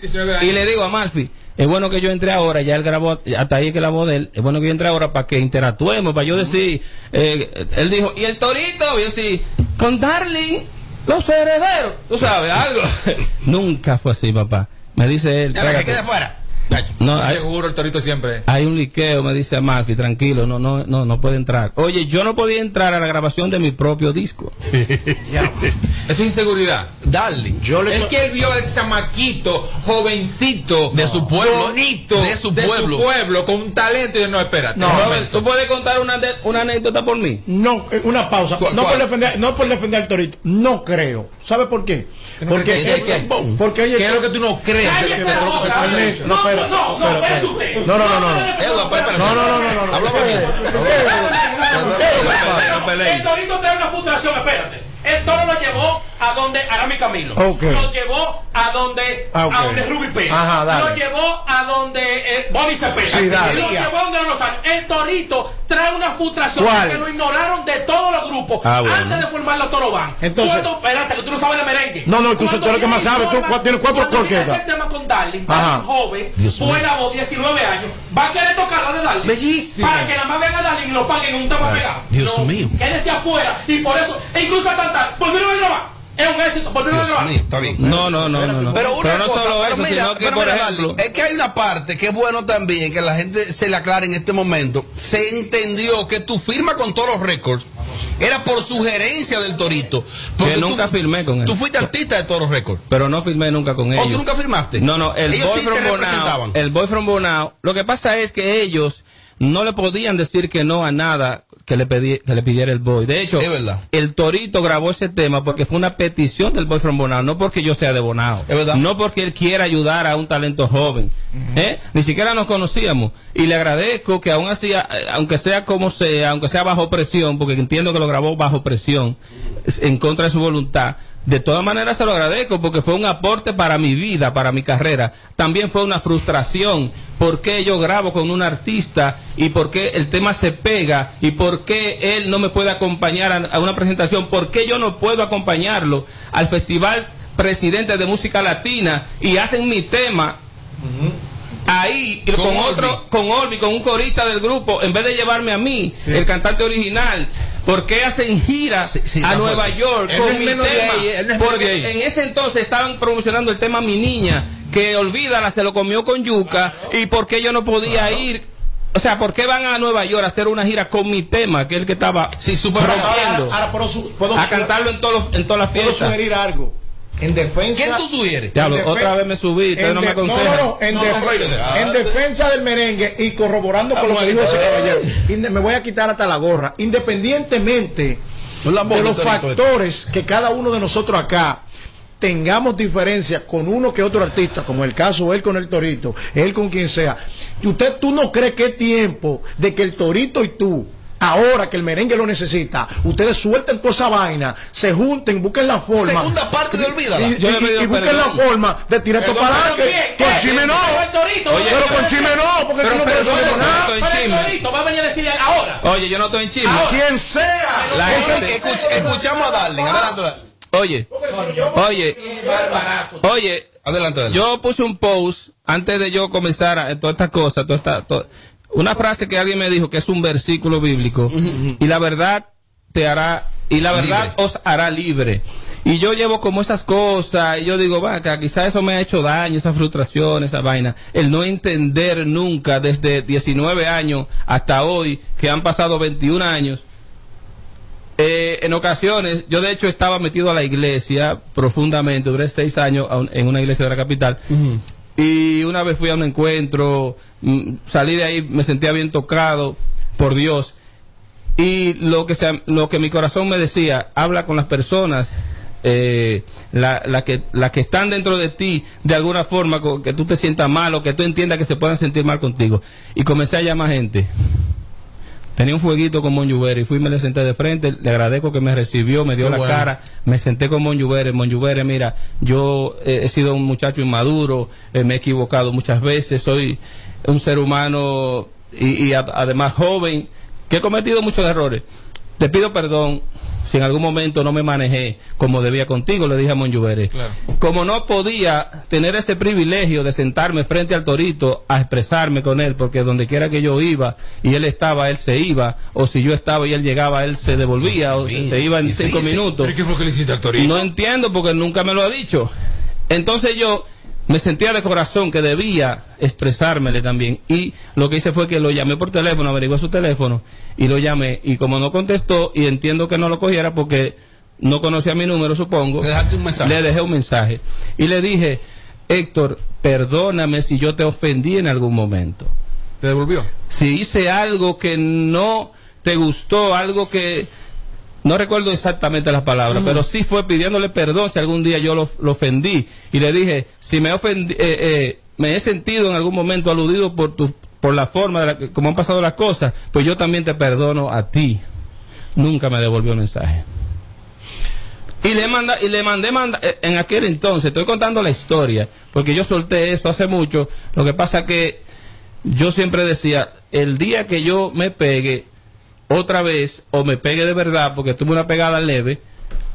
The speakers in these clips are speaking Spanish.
Y le digo a Malfi, es bueno que yo entre ahora, ya él grabó, hasta ahí que la voz de él, es bueno que yo entre ahora para que interactuemos, para yo decir, eh, él dijo, ¿y el torito? Y yo sí, con Darling, los herederos, tú sabes, algo. Nunca fue así, papá. Me dice él. Ya que quede fuera. No, hay, Seguro el torito siempre. hay un liqueo, me dice Malfi, tranquilo, no, no, no, no puede entrar. Oye, yo no podía entrar a la grabación de mi propio disco. Eso es inseguridad. Darling. Yo le Es que él vio al chamaquito, jovencito, De su pueblo. bonito, De su pueblo. pueblo, con un talento. Y yo, no, espérate. No, Robert. ¿tú puedes contar una, de- una anécdota por mí? No, eh, una pausa. ¿Cuál- No por, defender, no por defender al torito. No creo. ¿Sabe por qué? no Porque, ¿Qué? ¿Qué? porque oye, ¿Qué es lo que tú no crees? Cállese no, no, no, no, no, espera, es usted. No, no, no, no. Eduardo, pero. No, no, no, no, no. Habla bajito. El torito trae una frustración, espérate. El toro lo llevó a donde Arami Camilo. Ok. Lo llevó a donde, Ah, a donde Ruby Pérez. Ajá, dale. Lo llevó a donde eh, Bobby Cepeda. Sí, lo llevó a donde Lozano. El torito trae una frustración ¿Cuál? que lo ignoraron de todos los grupos Ah, bueno. antes de formar los Toro Van. Entonces- ¿Cuánto- espérate, que tú no sabes de merengue. No, no, tú Cuando tú eres el que más viene sabe. Tú, Jordan- ¿cuál- tienes cuatro cuando corquetas. hacer tema con Darling, Ajá. tan joven, Dios mío. buena voz, 19 años, va a querer tocar la de Darling. Bellísima. Para que nada más vean a Darling y lo paguen en un tema pegado. Dios No, mío. Quédese afuera y por eso, e incluso a cantar, volvieron a grabar. Es un éxito, a Dios mío, está bien. No, no, no, no. no. Pero una no cosa, pero eso, mira, que, pero por mira, ejemplo, es que hay una parte que es bueno también que la gente se le aclare en este momento. Se entendió que tu firma con todos los récords era por sugerencia del Torito. Porque Que nunca firmé con él. Tú fuiste artista de todos los récords. pero no firmé nunca con ¿O ellos. tú nunca firmaste? No, no, el Ellos boy sí from te Bonao, representaban. el boy from Bonao, lo que pasa es que ellos no le podían decir que no a nada que le, pedí- que le pidiera el boy. De hecho, Es verdad. el Torito grabó ese tema porque fue una petición del boy from Bonao, no porque yo sea de Bonao. Es verdad. No porque él quiera ayudar a un talento joven. ¿Eh? Ni siquiera nos conocíamos. Y le agradezco que aún así, aunque sea como sea, aunque sea bajo presión, porque entiendo que lo grabó bajo presión, es- en contra de su voluntad, de todas maneras se lo agradezco porque fue un aporte para mi vida, para mi carrera. También fue una frustración. ¿Por qué yo grabo con un artista y por qué el tema se pega y por qué él no me puede acompañar a una presentación? ¿Por qué yo no puedo acompañarlo al Festival Presidente de Música Latina y hacen mi tema? Ahí, Con otro, con Olvi, con un corista del grupo, en vez de llevarme a mí, el cantante original, ¿por qué hacen gira Sí, sí, a Nueva fuerte. York Él con no mi tema? ahí, él no es menos Porque en ese entonces estaban promocionando el tema Mi Niña, que olvídala, se lo comió con yuca, y por qué yo no podía ir. O sea, ¿por qué van a Nueva York a hacer una gira con mi tema, que es el que estaba Sí, rompiendo? ahora, ahora puedo, su- puedo a cantarlo en, todos los- en todas las puedo fiestas. sugerir algo. En defensa. ¿Quién tú sugieres? Defe- otra vez me subí, ustedes no me aconsejan. no, no, en, No, en defensa del merengue y corroborando con lo que dijo ese caballero. Inde- me voy a quitar hasta la gorra. Independientemente de los factores que cada uno de nosotros acá tengamos diferencias con uno que otro artista, como el caso él con el Torito, él con quien sea. Y usted, tú no crees que es tiempo de que el Torito y tú, ahora que el merengue lo necesita, ustedes suelten toda esa vaina, se junten, busquen la forma. Segunda parte de Olvídala. Y, y- pido y busquen la forma de tirar esto para bien, Con Chime no. pero con Chime no, porque no decir Pero va a venir a decirle ahora. Oye, yo no estoy en. Ahora. Quien sea. Escuchamos a Darling. Adelante. Oye, oye, oye, Adelante. Yo puse un post antes de yo comenzar a, todas estas cosas, toda esta, to- una frase que alguien me dijo que es un versículo bíblico y la verdad te hará y la verdad Libre. os hará libre. Y yo llevo como esas cosas y yo digo, vaca, quizás eso me ha hecho daño, esa frustración, esa vaina. El no entender nunca desde 19 años hasta hoy, que han pasado 21 años, eh, en ocasiones, yo de hecho estaba metido a la iglesia profundamente, duré seis años en una iglesia de la capital. Y una vez fui a un encuentro, mm, salí de ahí, me sentía bien tocado por Dios. Y lo que, se- lo que mi corazón me decía, habla con las personas, eh, la, la que, la que están dentro de ti, de alguna forma, que tú te sientas mal o que tú entiendas que se puedan sentir mal contigo. Y comencé a llamar gente. Tenía un fueguito con Monjubere y fui y me le senté de frente. Le agradezco que me recibió, me dio Qué la bueno. cara. Me senté con Monjubere. Monjubere, mira, yo eh, he sido un muchacho inmaduro, eh, me he equivocado muchas veces, soy un ser humano y, y a- además joven, que he cometido muchos errores. Te pido perdón si en algún momento no me manejé como debía contigo, le dije a Monjubere. Como no podía tener ese privilegio de sentarme frente al torito a expresarme con él, porque donde quiera que yo iba y él estaba, él se iba, o si yo estaba y él llegaba, él se devolvía, o se iba en cinco minutos. ¿Pero qué fue que le hiciste al torito? No entiendo porque nunca me lo ha dicho. Entonces yo me sentía de corazón que debía expresármele también. Y lo que hice fue que lo llamé por teléfono, averigué su teléfono y lo llamé. Y como no contestó, y entiendo que no lo cogiera porque no conocía mi número, supongo, Le un mensaje. le dejé un mensaje. Y le dije, Héctor, perdóname si yo te ofendí en algún momento ¿Te devolvió? si hice algo que no te gustó, algo que no recuerdo exactamente las palabras, pero sí fue pidiéndole perdón si algún día yo lo, lo ofendí y le dije si me ofendí, eh, eh, me he sentido en algún momento aludido por tu por la forma de la que, como han pasado las cosas, pues yo también te perdono a ti. Nunca me devolvió el mensaje. Y le manda y le mandé manda, eh, en aquel entonces, estoy contando la historia, porque yo solté eso hace mucho, lo que pasa que yo siempre decía, el día que yo me pegue otra vez, o me pegue de verdad, porque tuve una pegada leve,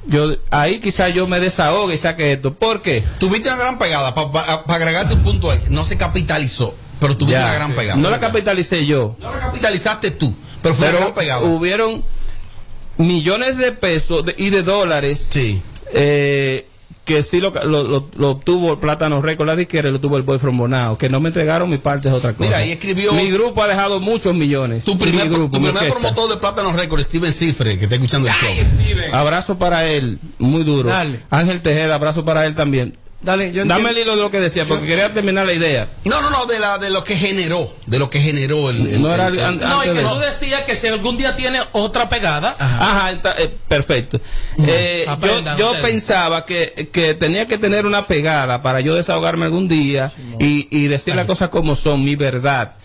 yo ahí quizás yo me desahogue y saque esto. ¿Por qué? Tuviste una gran pegada, para agregarte un punto ahí. No se capitalizó, pero tuviste Ya, una gran pegada. No la capitalicé yo, No la capitalizaste tú, pero fue una pero gran pegada. hubieron millones de pesos de- y de dólares Sí. eh, que sí lo, lo, lo- lo obtuvo el Plátano Record, la disquera, y lo tuvo el Boyfriend Bonao. Que no me entregaron mi parte es otra cosa. Mira, ahí escribió- Mi grupo ha dejado muchos millones. Tu primer, Mi grupo, tu primer promotor de Plátano Records, Steven Cifre, que está escuchando el show. Steven. Abrazo para él, muy duro. Dale. Ángel Tejeda, abrazo para él también. Dale, yo Dame el hilo de lo que decía, porque quería terminar la idea. No, no, no, de, la, de lo que generó, de lo que generó el... el- No era el- an- el- No, y que de- tú decías que si algún día tiene otra pegada, Ajá, está, eh, perfecto. Eh, yo yo pensaba que, que tenía que tener una pegada para yo desahogarme algún día y, y decir las cosas como son, mi verdad.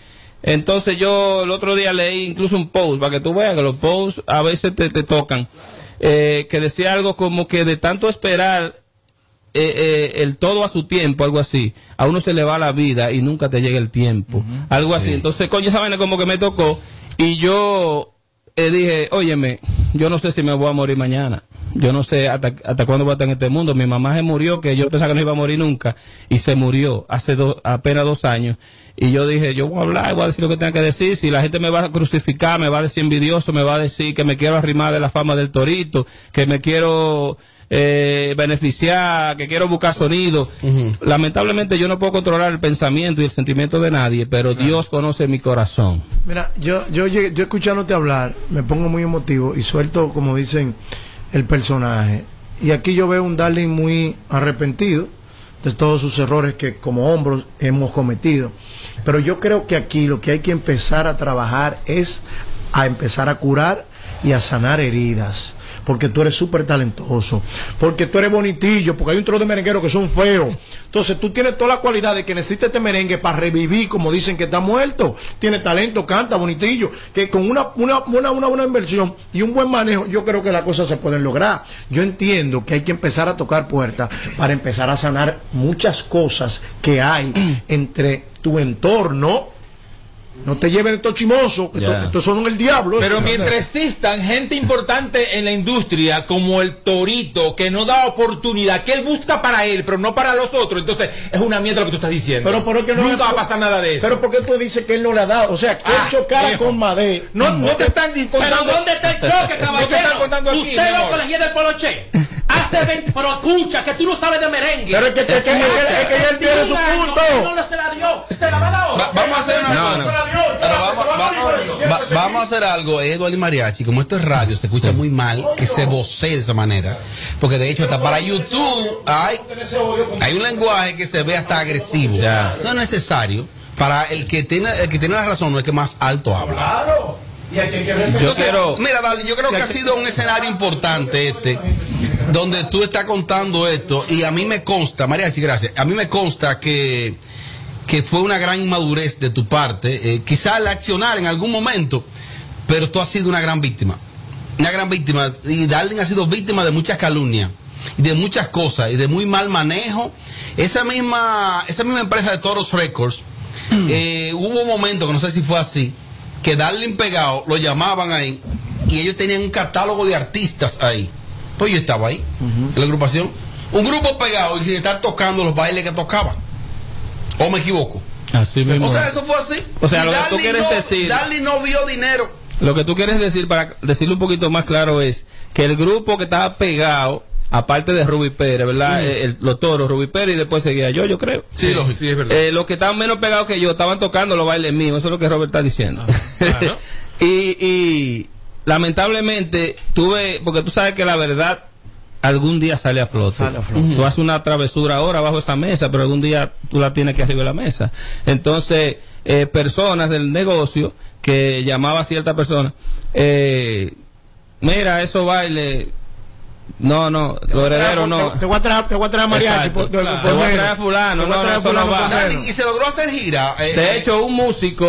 Entonces yo el otro día leí incluso un post, para que tú veas que los posts a veces te, te tocan, eh, que decía algo como que de tanto esperar eh, eh, el todo a su tiempo, algo así. A uno se le va la vida y nunca te llega el tiempo. Algo así. Entonces, coño, esa vaina como que me tocó. Y yo eh, dije, óyeme, yo no sé si me voy a morir mañana. Yo no sé hasta, hasta cuándo voy a estar en este mundo. Mi mamá se murió, que yo pensaba que no iba a morir nunca. Y se murió hace do- apenas dos años. Y yo dije, yo voy a hablar, voy a decir lo que tenga que decir. Si la gente me va a crucificar, me va a decir envidioso, me va a decir que me quiero arrimar de la fama del torito, que me quiero eh, beneficiar, que quiero buscar sonido. Lamentablemente yo no puedo controlar el pensamiento y el sentimiento de nadie, pero Dios conoce mi corazón. Mira, yo, yo, yo escuchándote hablar, me pongo muy emotivo y suelto, como dicen, el personaje. Y aquí yo veo un Darling muy arrepentido de todos sus errores que como hombros hemos cometido. Pero yo creo que aquí lo que hay que empezar a trabajar es a empezar a curar y a sanar heridas. Porque tú eres súper talentoso. Porque tú eres bonitillo. Porque hay un trozo de merengueros que son feos. Entonces tú tienes toda la cualidad de que necesita este merengue para revivir, como dicen que está muerto. Tiene talento, canta, bonitillo. Que con una, una, una, una buena inversión y un buen manejo, yo creo que las cosas se pueden lograr. Yo entiendo que hay que empezar a tocar puertas para empezar a sanar muchas cosas que hay entre tu entorno. No te lleven estos chimosos, que estos, son el diablo. Pero mientras existan gente importante en la industria como el Torito, que no da oportunidad, que él busca para él, pero no para los otros, entonces es una mierda lo que tú estás diciendo. Pero por qué no Nunca va a pasar nada de eso. Pero ¿por qué tú dices que él no le ha dado? O sea, que Ah, él chocara viejo. con Madé. no, no te están di- Pero contando. ¿dónde está el choque, No te están caballero? contando aquí, Usted lo colegía del poloche. Hace 20, pero escucha, que tú no sabes de merengue. Pero es que- es que- es él tiene su 21 años, punto. No se la dio. Se la va a dar. Va- vamos a hacer una No, cosa. no. Pero vamos, va- va- vamos a hacer algo, Eduardo y Mariachi, como esto es radio, se escucha muy mal que se vocee de esa manera. Porque de hecho, hasta para YouTube hay, hay un lenguaje que se ve hasta agresivo. Ya. No es necesario. Para el que tiene, el que tiene la razón, no es que más alto habla. Claro. Y hay que que respetar. Yo quiero... Mira, Dale, yo creo que ha sido un escenario importante este, donde tú estás contando esto, y a mí me consta, Mariachi, gracias, a mí me consta que, que fue una gran inmadurez de tu parte, eh, quizás al accionar en algún momento, pero tú has sido una gran víctima, una gran víctima, y Darling ha sido víctima de muchas calumnias, y de muchas cosas, y de muy mal manejo. Esa misma, esa misma empresa de Toros Records, eh, hubo un momento, que no sé si fue así, que Darling pegado, lo llamaban ahí, y ellos tenían un catálogo de artistas ahí. Pues yo estaba ahí, en la agrupación. Un grupo pegado y sin estar tocando los bailes que tocaba. ¿O me equivoco? Así mismo. O sea, eso fue así. O sea, Y lo que tú quieres no, decir- Darly no vio dinero. Lo que tú quieres decir, para decirlo un poquito más claro, es que el grupo que estaba pegado, aparte de Ruby Pérez, ¿verdad? Eh, el- los toros, Ruby Pérez y después seguía yo, yo creo. Sí. Sí, es verdad. Eh, los que estaban menos pegados que yo estaban tocando los bailes míos, eso es lo que Robert está diciendo. claro. y, y lamentablemente tuve, porque tú sabes que la verdad algún día sale a flote. Sale a flote. Tú haces una travesura ahora bajo esa mesa, pero algún día tú la tienes que arriba de la mesa. Entonces, eh, personas del negocio que llamaba a cierta persona, eh, mira, esos bailes, no, no, los herederos no. Te, te voy a traer, te voy a traer a mariachi. Exacto. por- por- Claro. por Te voy a traer a fulano, Te voy a no, traer no, eso no fulano y se logró hacer gira. eh, De eh, hecho, un músico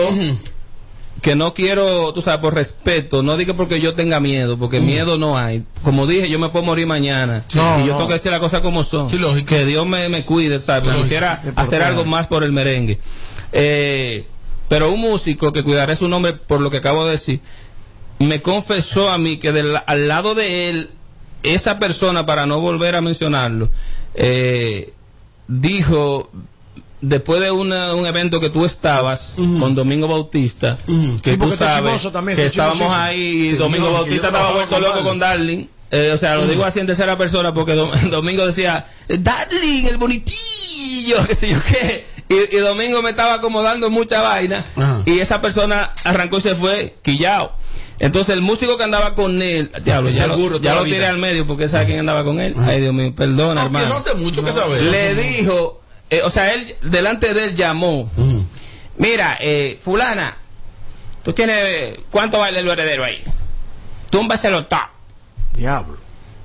que no quiero, tú sabes, por respeto, no diga porque yo tenga miedo, porque miedo no hay. Como dije, yo me puedo morir mañana. No, y yo no. tengo que decir las cosas como son. Sí, lógico. Que Dios me, me cuide, ¿sabes? Pero quisiera hacer algo más por el merengue. Eh, pero un músico que cuidaré su nombre por lo que acabo de decir, me confesó a mí que del- al lado de él, esa persona, para no volver a mencionarlo, eh, dijo, después de una- un evento que tú estabas con Domingo Bautista, que Sí, tú sabes también, que está estábamos ahí y Sí, Domingo Bautista estaba vuelto loco con Darling. Eh, o sea, lo digo así en tercera persona porque Dom- Domingo decía, Darling, el bonitillo, qué sé yo qué. Y, y Domingo me estaba acomodando mucha vaina. Y esa persona arrancó y se fue quillao. Entonces el músico que andaba con él, diablo, ya, Seguro, lo, ya lo tiré al medio porque sabe quién andaba con él. Ay, Dios mío, perdona, no, que hermano. no hace mucho que saber. Le dijo, eh, o sea, él, delante de él llamó. Mira, eh, fulana, tú tienes, ¿cuánto vale el heredero ahí? Túmbaselo top. Diablo.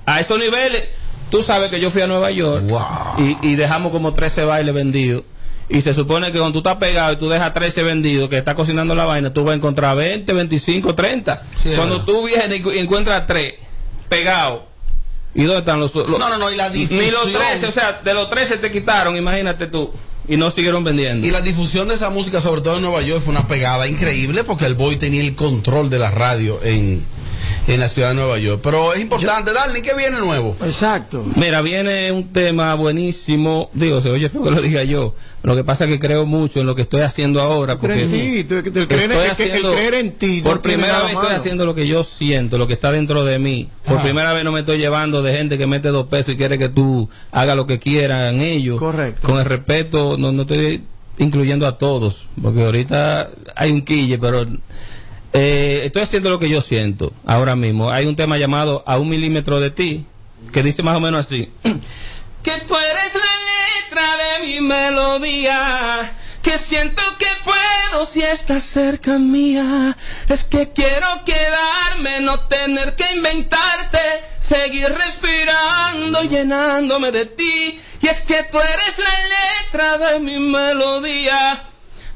A esos niveles, tú sabes que yo fui a Nueva York Wow. y, y dejamos como 13 bailes vendidos. Y se supone que cuando tú estás pegado y tú dejas 13 vendidos, que estás cocinando la vaina, tú vas a encontrar 20, 25, 30. Sí, es cuando tú vienes y encu- y encuentras 3 pegados, ¿y dónde están los, los- No, no, no, y la Ni los difusión. 13, o sea, de los 13 te quitaron, imagínate tú. Y no siguieron vendiendo. Y la difusión de esa música, sobre todo en Nueva York, fue una pegada increíble porque el boy tenía el control de la radio en, en la ciudad de Nueva York. Pero es importante, Darling, ¿qué viene nuevo? Exacto. Mira, viene un tema buenísimo. Digo, se oye feo que lo diga yo. Lo que pasa es que creo mucho en lo que estoy haciendo ahora. Cree en Porque ti, tú- el creer, estoy el- el haciendo- creer en ti. Por no primera vez estoy haciendo lo que yo siento, lo que está dentro de mí. Por primera vez no me estoy llevando de gente que mete dos pesos y quiere que tú hagas lo que quieran ellos. Correcto. Con el respeto, no, no estoy incluyendo a todos. Porque ahorita hay un quille, pero eh, estoy haciendo lo que yo siento ahora mismo. Hay un tema llamado A un milímetro de ti, que dice más o menos así. Que tú eres la letra de mi melodía, que siento que puedo si estás cerca mía. Es que quiero quedarme, no tener que inventarte, seguir respirando, llenándome de ti. Y es que tú eres la letra de mi melodía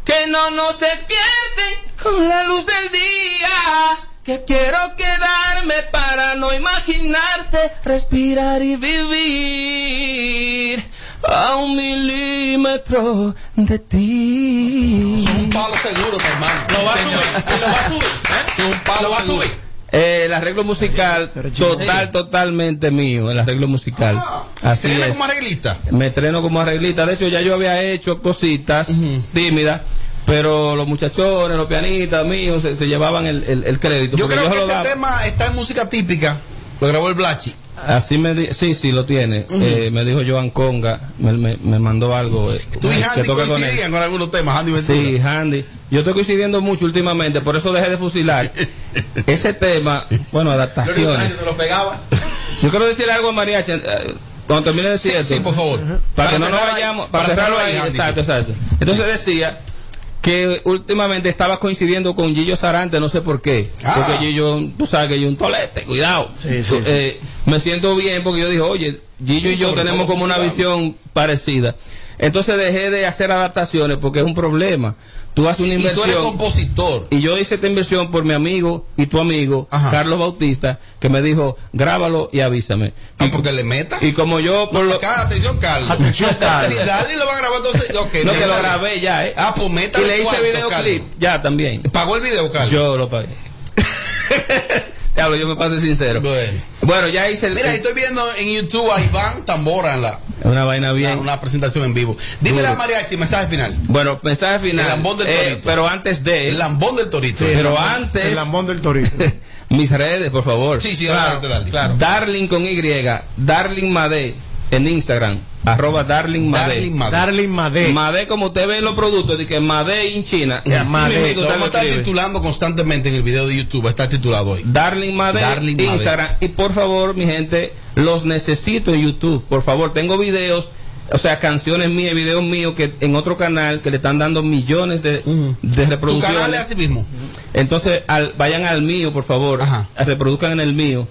que no nos despierten con la luz del día. Que quiero quedarme para no imaginarte, respirar y vivir a un milímetro de ti. Un palo seguro, mi hermano. Lo va a subir, lo va a subir, ¿eh? Un palo Lo va a subir. Eh, el arreglo musical, total, totalmente mío, el arreglo musical. Así ¿Se viene es. como arreglista? Me estreno como arreglista. De hecho, ya yo había hecho cositas tímidas, pero los muchachones, los pianistas míos se, se llevaban el, el- el crédito. Yo creo yo que ese daba. tema está en música típica. Lo grabó el Blachi. Así me di- sí, sí, lo tiene. Eh, me dijo Joan Conga, me, me- me mandó algo. eh, Tú y que Handy toca con él. coincidían con algunos temas, Handy Ventura. Sí, Handy. Yo estoy coincidiendo mucho últimamente, por eso dejé de fusilar. Ese tema, bueno, adaptaciones. Pegaba. Yo quiero decirle algo a Mariachi. eh, Cuando termine de decir Sí, sí, por favor. para, que no nos ahí- vayamos, para para, cerrarlo ahí, Handy, exacto, exacto. Entonces decía que últimamente estaba coincidiendo con Gillo Sarante, no sé por qué. Ah. Porque Gillo, tú sabes que es un tolete, cuidado. Sí, sí, Eh, Me siento bien porque yo dije, oye, Gillo y yo tenemos como una visión parecida. Entonces dejé de hacer adaptaciones porque es un problema. Tú haces una Y tú eres inversión. compositor. Y yo hice esta inversión por mi amigo y tu amigo, Ajá. Carlos Bautista, que me dijo, grábalo y avísame. No, y, porque le meta. y como yo, por No, lo, acá, atención, Carlos. Atención, Carlos. Si Darly lo va a grabar, entonces. Ok, no que lo grabé ya, ¿eh? Ah, pues métale y le hice cuarto, videoclip, Carlos. ya también. Pagó el video, Carlos. Yo lo pagué. Diablo, yo me paso sincero. Bueno. Bueno, ya hice el. Mira, estoy viendo en YouTube a Iván Tambora en la, Una vaina en bien. una presentación en vivo. Dime la mariachi, mensaje final. Bueno, mensaje final. El lambón del Eh, torito. pero antes de. El lambón del torito. pero El antes. lambón del torito. mis redes, por favor. Sí, sí, claro, dale. claro. Darling con Y. Darling Made. En Instagram. Arroba Darling Made. Darling Madé. Made, como usted ve en los productos, de que Made en China. Ya, Así Made. Lo vamos a estar titulando constantemente en el video de YouTube. Está titulado hoy. Darling Made, Darling Made. Instagram. Y por favor, mi gente, los necesito en YouTube. Por favor, tengo videos, o sea, canciones mías, videos míos que en otro canal que le están dando millones de, de Tu reproducciones. canal es así mismo. Entonces, al- vayan al mío, por favor. Ajá. Reproduzcan en el mío.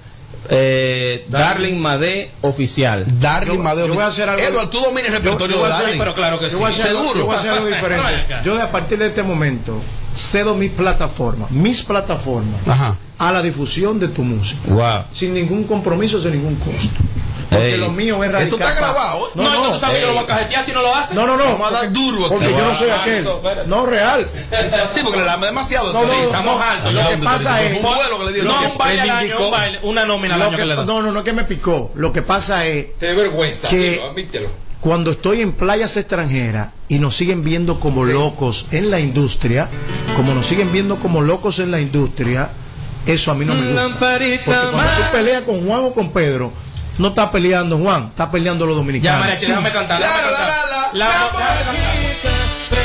Eh, Darling Made Oficial. Darling Yo- Madeo. yo voy a hacer algo- Edward, tú dominas el repertorio yo voy de hacer- Darling. Pero claro que sí. Yo voy a hacer algo- Seguro. yo voy a hacer algo diferente. Yo de a partir de este momento cedo mi plataforma, mis plataformas, Ajá. a la difusión de tu música. Wow. Sin ningún compromiso, sin ningún costo. Porque Ey. lo mío es radical. Esto está grabado. No, No, no, tú sabes que lo va a cajetear si no lo hace. No, no, no. Vamos a dar porque- duro aquí. Porque yo no soy aquel. No, real. Sí, porque le dame demasiado. No. Estamos altos. Lo Lo que pasa es- Fue un vuelo que le dio. No, un baile al año, reivindicó. un baile, una nómina al Lo año que- que le dan. no, no, no que me picó. Lo que pasa es Te vergüenza, Que- admítelo. cuando estoy en playas extranjeras y nos siguen viendo como locos en la industria, como nos siguen viendo como locos en la industria, eso a mí no me gusta. Porque cuando tú peleas con Juan o con Pedro, no estás peleando Juan, estás peleando los Ya, dominicanos. Mariachi, déjame cantar. déjame Claro, la, cantar. la, la. La- déjame cantar.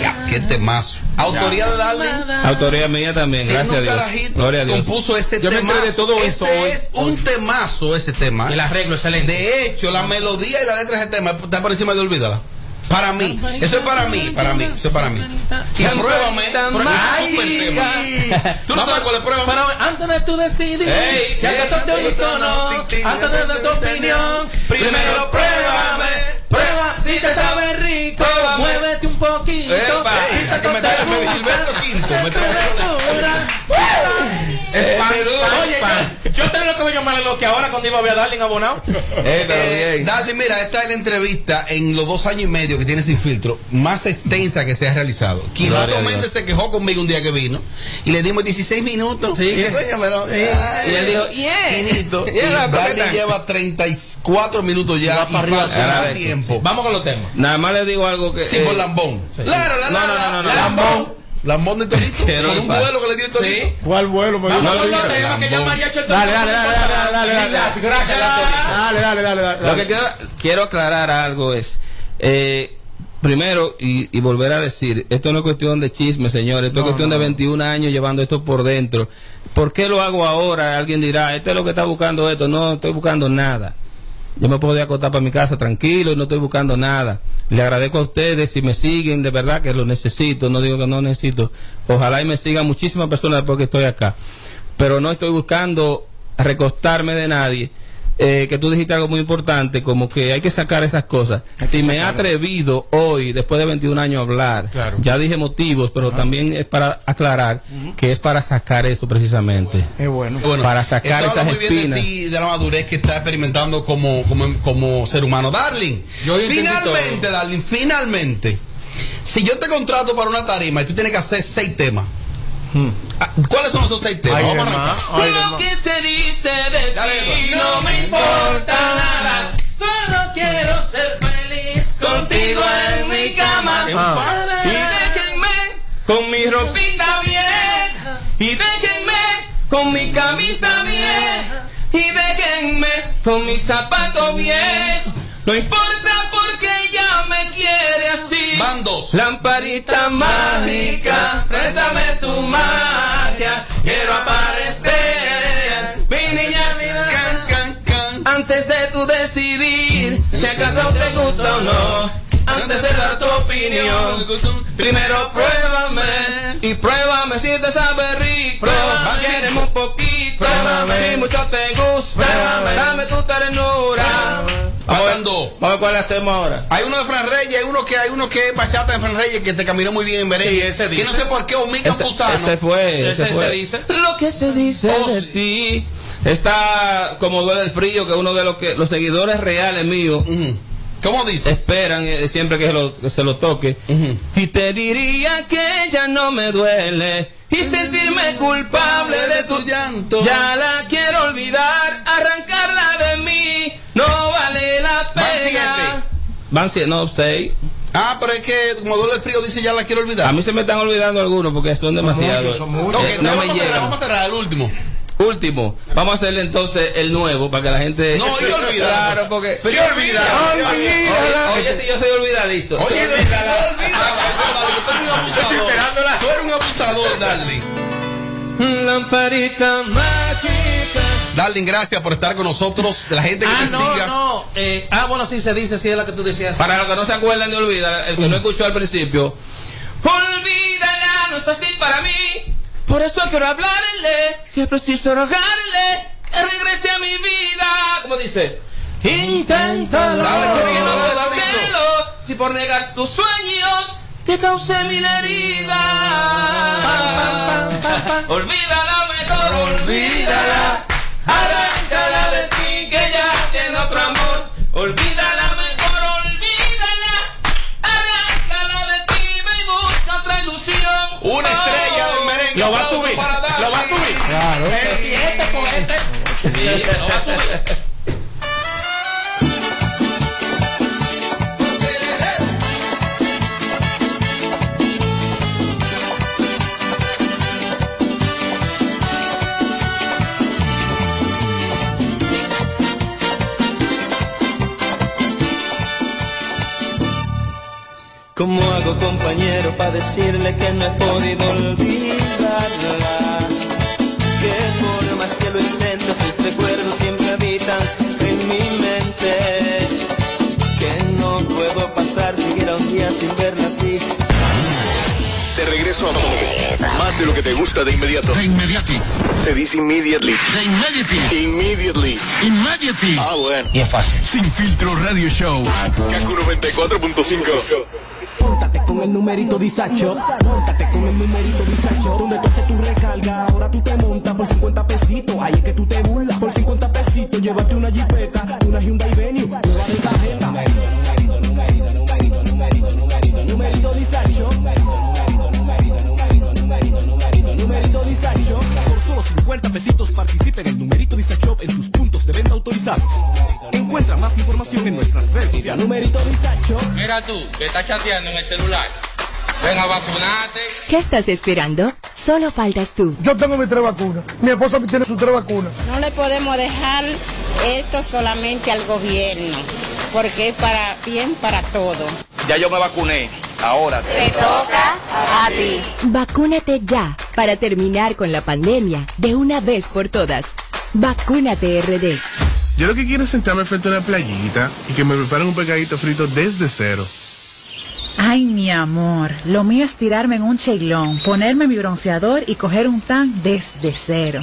Ya, qué temazo. Autoría de Darling. Autoría mía también, gracias a Dios. carajito, Gloria a Dios. compuso ese Yo me tema. enteré de todo ese esto hoy. es un temazo, ese tema. El arreglo excelente. De hecho, la melodía y la letra de ese tema está por encima de olvídala. Para mí, eso es para mí, para mí, eso es para mí. Y pruébame, pruébame. ¿Tú no sabes cuál es pruébame? Antes de tu decidir, si acaso te gustó o no, antes de dar tu opinión, primero pruébame, prueba si te sabe rico, muévete un poquito, si te gusta, me gusta, Gilberto Quinto, me si te trae- aventura. Eh, Oye, yo, yo tengo lo que me llamar lo que ahora cuando iba a ver a Darling abonado. Eh, Eh. Darling, mira, esta es la entrevista en los dos años y medio que tiene sin filtro, más extensa que se ha realizado. A Dios. Méndez se quejó conmigo un día que vino y le dimos 16 minutos. Sí, y, coño, pero, ay, Y él dijo, yeah. Yeah, y Darling lleva 34 minutos ya Va y para arriba, a tiempo. Vamos con los temas. Nada más le digo algo que. Sí, eh, por Lambón. Claro, la, la, No, no, la, no, no, no. Lambón. Lambón de Torito. Que no Con un vuelo que le dio el Torito. Sí. ¿Cuál vuelo me Vamos No, con no, los no, temas que ya Lambón. Mariachi el Dale, dale, dale, dale, dale, dale, dale. Dale, dale, dale, dale. Lo que quiero, quiero aclarar algo es, eh, primero, y, y volver a decir, esto no es cuestión de chisme, señores, esto es cuestión de 21 años llevando esto por dentro. ¿Por qué lo hago ahora? Alguien dirá, este es lo que está buscando esto. No, estoy buscando nada. Yo me puedo ir acostar para mi casa tranquilo y no estoy buscando nada. Le agradezco a ustedes si me siguen, de verdad que lo necesito, no digo que no necesito. Ojalá y me sigan muchísimas personas porque estoy acá. Pero no estoy buscando recostarme de nadie. Eh, que tú dijiste algo muy importante, como que hay que sacar esas cosas. Si me he atrevido hoy, después de 21 años, a hablar, Claro. ya dije motivos, pero también es para aclarar que es para sacar eso precisamente. Es bueno. Bueno, Para sacar eso habla esas muy bien espinas. de ti, de la madurez que estás experimentando como, como, como ser humano. Darling, Yo finalmente, todo. Darling, finalmente, si yo te contrato para una tarima y tú tienes que hacer seis temas, ah, ¿cuáles son esos seis temas? Ay, Vamos a ay, Lo que se dice de Dale, ti no me importa nada. Solo quiero ser feliz contigo en mi cama. Ah. Y déjenme con mi ropita vieja. Y déjenme con mi camisa vieja. Y déjenme con mis zapatos viejos. No importa me quiere así. Van dos. Lamparita mágica, préstame tu magia. Quiero aparecer. Mi niña, Can, can, can. antes de tu decidir si acaso te gusta o no, antes de dar tu opinión, primero pruébame y pruébame si te sabe rico, Pruébame. quieres un poquito, Pruébame. si mucho te gusta, Pruébame. dame tu ternura. Vamos a ver-. Vamos a ver cuál hacemos ahora. Hay uno de Fran Reyes, hay uno que hay uno que es bachata de Fran Reyes que te caminó muy bien en Merengue. Sí, ese que dice. no sé por qué Omica Pusano. ese fue, ese Ese fue. se dice. Lo que se dice Oh, de sí. ti está como duele el frío, que uno de los que los seguidores reales míos Ujú. ¿Cómo dice? Esperan eh, siempre que se lo, que se lo toque. Y te diría que ya no me duele. Y sentirme culpable de tu llanto. Ya la quiero olvidar. No Van siete. Van siete, no, seis. Ah, pero es que como duele el frío dice ya la quiero olvidar. A mí se me están olvidando algunos porque son demasiados. muchos, son muchos. Eh, no me vamos, a cerrar, llegan. vamos a cerrar el último. Último, vamos a hacerle entonces el nuevo para que la gente. No, y olvídala. Claro, porque. Pero y olvídala. Oye, oye, si yo soy olvidadizo. Oye, olvídala. Olvídala, que tú eres un abusador. Tú eres un abusador, Darling. Lamparita mágica. Darling, gracias por estar con nosotros. La gente que Ah, te no, siga. no. Eh, ah, bueno, sí se dice, sí es la que tú decías. Para los que no se acuerdan de olvidar, el que no escuchó al principio. Olvídala, no es fácil para mí. Por eso quiero hablarle. Si es preciso rogarle que regrese a mi vida. ¿Cómo dice? Inténtalo. Si por negar tus sueños te causé mil heridas. Olvídala mejor, olvídala. Arráncala de ti que ya tiene otro amor. Olvídala mejor, olvídala. Arráncala de ti busca otra ilusión. Una estrella del merengue. Lo va a subir, para lo va a subir. Claro. Este con este. Sí, lo va a subir. ¿Cómo hago compañero para decirle que no he podido olvidarla? Que por más que lo intento, sus recuerdos siempre habitan en mi mente. Que no puedo pasar siquiera un día sin verla así. De regreso a más de lo que te gusta de inmediato. De inmediati. Se dice immediately. De inmediati. Immediately. Immediati. Ah, bueno. Y es fácil. Sin filtro radio show. Kaku 94.5. Póntate con el numerito disacho, póntate con el numerito disacho, donde tú haces tu recarga, ahora tú te montas por 50 pesitos, ahí es que tú te burlas, por 50 pesitos, llévate una jipeta, una Hyundai Venue, nueva de tarjeta. Numerito, numerito, numerito, numerito, numerito, numerito, disacho, numerito, numerito, numerito, numerito, numerito, numerito disacho. Por solo 50 pesitos participa en el numerito disacho en tus puntos de venta autorizados. Encuentra más información en nuestras redes sociales. Numerito disacho. Mira tú, que estás chateando en el celular. Ven a vacunarte. ¿Qué estás esperando? Solo faltas tú. Yo tengo mis tres vacunas. Mi esposa tiene sus tres vacunas. No le podemos dejar esto solamente al gobierno, porque es para bien para todo. Ya yo me vacuné. Ahora. Te toca a ti. Vacúnate ya para terminar con la pandemia de una vez por todas. Vacúnate RD. Yo lo que quiero es sentarme frente a una playita y que me preparen un pegadito frito desde cero. Ay, mi amor, lo mío es tirarme en un cheilón, ponerme mi bronceador y coger un tan desde cero.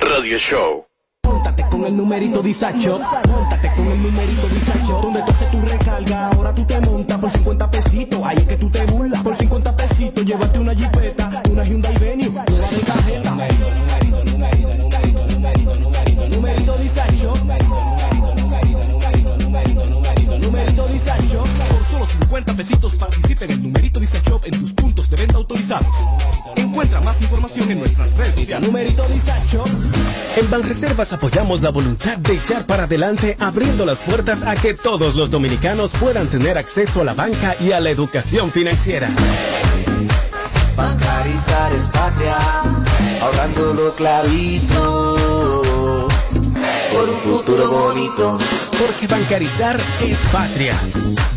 radio show. Póntate con el numerito disacho, póntate con el numerito disacho, donde tú haces tu recarga, ahora tú te montas por 50 pesitos, ahí es que tú te burlas, por 50 pesitos, llévate una jipeta, una Hyundai Venue, nueva de tarjeta. Numerito, numerito, numerito, numerito, numerito, numerito, numerito disacho, numerito, numerito, numerito, numerito, numerito, numerito, disacho, por solo 50 pesitos participa en el numerito disacho en tus puntos de venta autorizados. Encuentra más información en nuestras redes sociales. Numerito disacho. En Banreservas apoyamos la voluntad de echar para adelante abriendo las puertas a que todos los dominicanos puedan tener acceso a la banca y a la educación financiera. Bancarizar es patria, ahorrando los clavitos por un futuro bonito. Porque bancarizar es patria.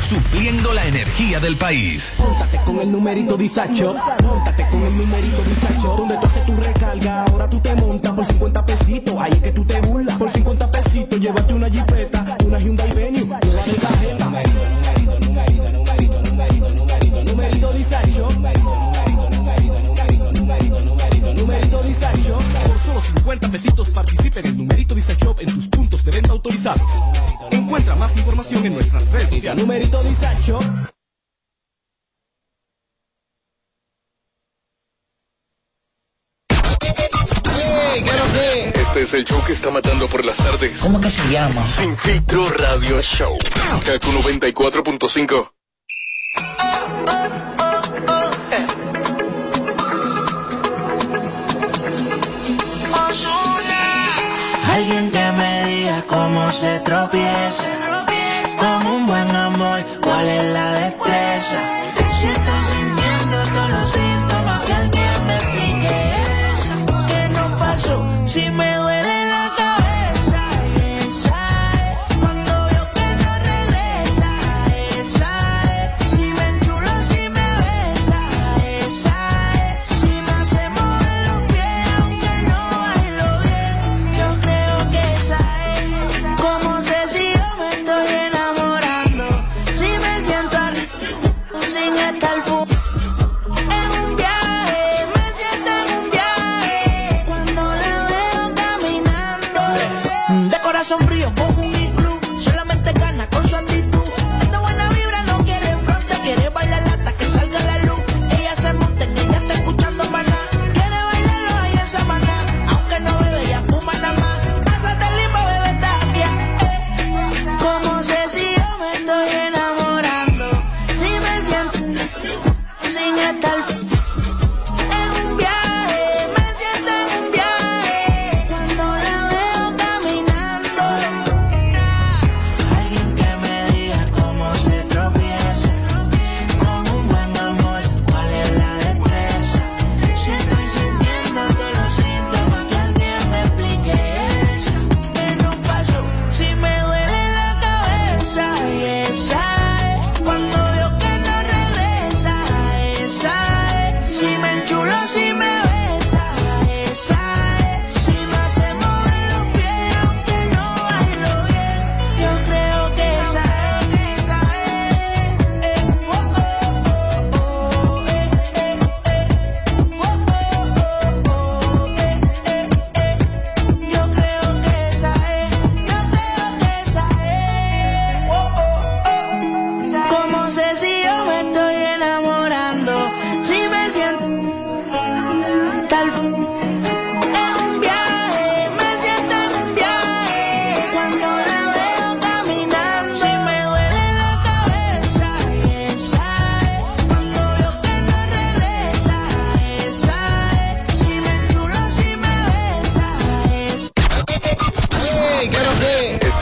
supliendo la energía del país. Móntate con el numerito Disacho. Móntate con el numerito Disacho. Donde tú haces tu recarga, ahora tú te montas por 50 pesitos. Ahí es que tú te burlas. Por 50 pesitos, llévate una jipeta, una Hyundai Venue, nueva de cajeta. Solo 50 pesitos participa en el numerito Disacho en tus puntos de venta autorizados. Encuentra más información en nuestras redes sociales. Numerito Disacho. Este es el show que está matando por las tardes. ¿Cómo que se llama? Sin filtro radio show. Kaku 94.5. Alguien que me diga cómo se tropieza. Con un buen amor, ¿cuál es la destreza? Si sintiendo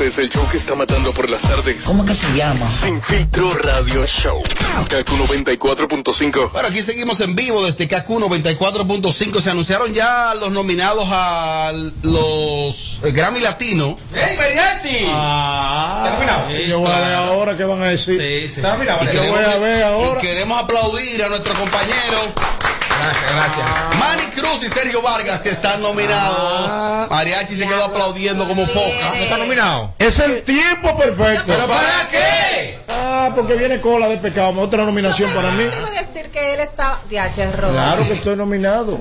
es. Este es el show que está matando por las tardes. ¿Cómo que se llama? Sin filtro radio show. Kaku 94.5. Bueno, aquí seguimos en vivo desde KQ 94.5. Se anunciaron ya los nominados a los eh, Grammy Latino. ¡Ey, Mariachi! Ah, Terminado. yo voy a ver ahora qué van a decir. Terminado. Y Yo voy a ver ahora. y queremos aplaudir a nuestro compañero Gracias, gracias. Manny Cruz y Sergio Vargas que están nominados. Ah. Mariachi se quedó aplaudiendo como foca. ¿No está nominado? Es el tiempo perfecto. ¿Pero para qué? Ah, porque viene cola de pecado. Otra nominación para mí. Debo decir que él está. Roberto. Claro que estoy nominado.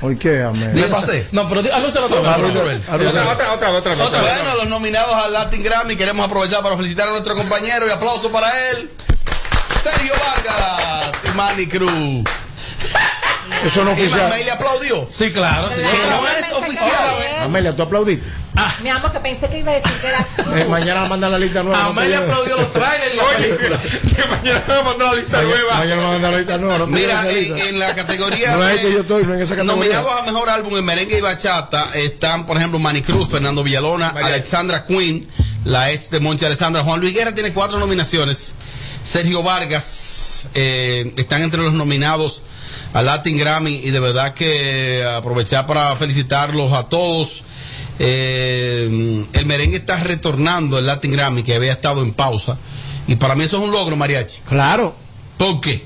¿Hoy qué, amén? ¿Le pasé? No, pero anúncialo otra vez. Otra, otra, otra. otra. Bueno, los nominados al Latin Grammy, queremos aprovechar para felicitar a nuestro compañero y aplauso para él. Sergio Vargas y Manny Cruz. Eso no es ¿Y oficial. Le aplaudió? Sí, claro. Que no es oficial. Amelia, ¿tú aplaudiste? Mi amor, que pensé que iba a decir que era. Eh, mañana mandan la lista nueva. Amelia aplaudió los trailers. Oye, que mañana va a mandar la lista Mañana- nueva. Mañana mandan la lista nueva. no Mira, lleves en, esa lista. en la categoría No es de- que yo estoy, no en esa categoría. nominados a mejor álbum en merengue y bachata están, por ejemplo, Manny Cruz, Fernando Villalona, Alexandra Quinn, la ex de Monchi Alessandra. Juan Luis Guerra tiene cuatro nominaciones. Sergio Vargas eh, están entre los nominados al Latin Grammy y de verdad que aprovechar para felicitarlos a todos. Eh, el merengue está retornando el Latin Grammy que había estado en pausa y para mí eso es un logro, Mariachi. Claro. ¿Por qué?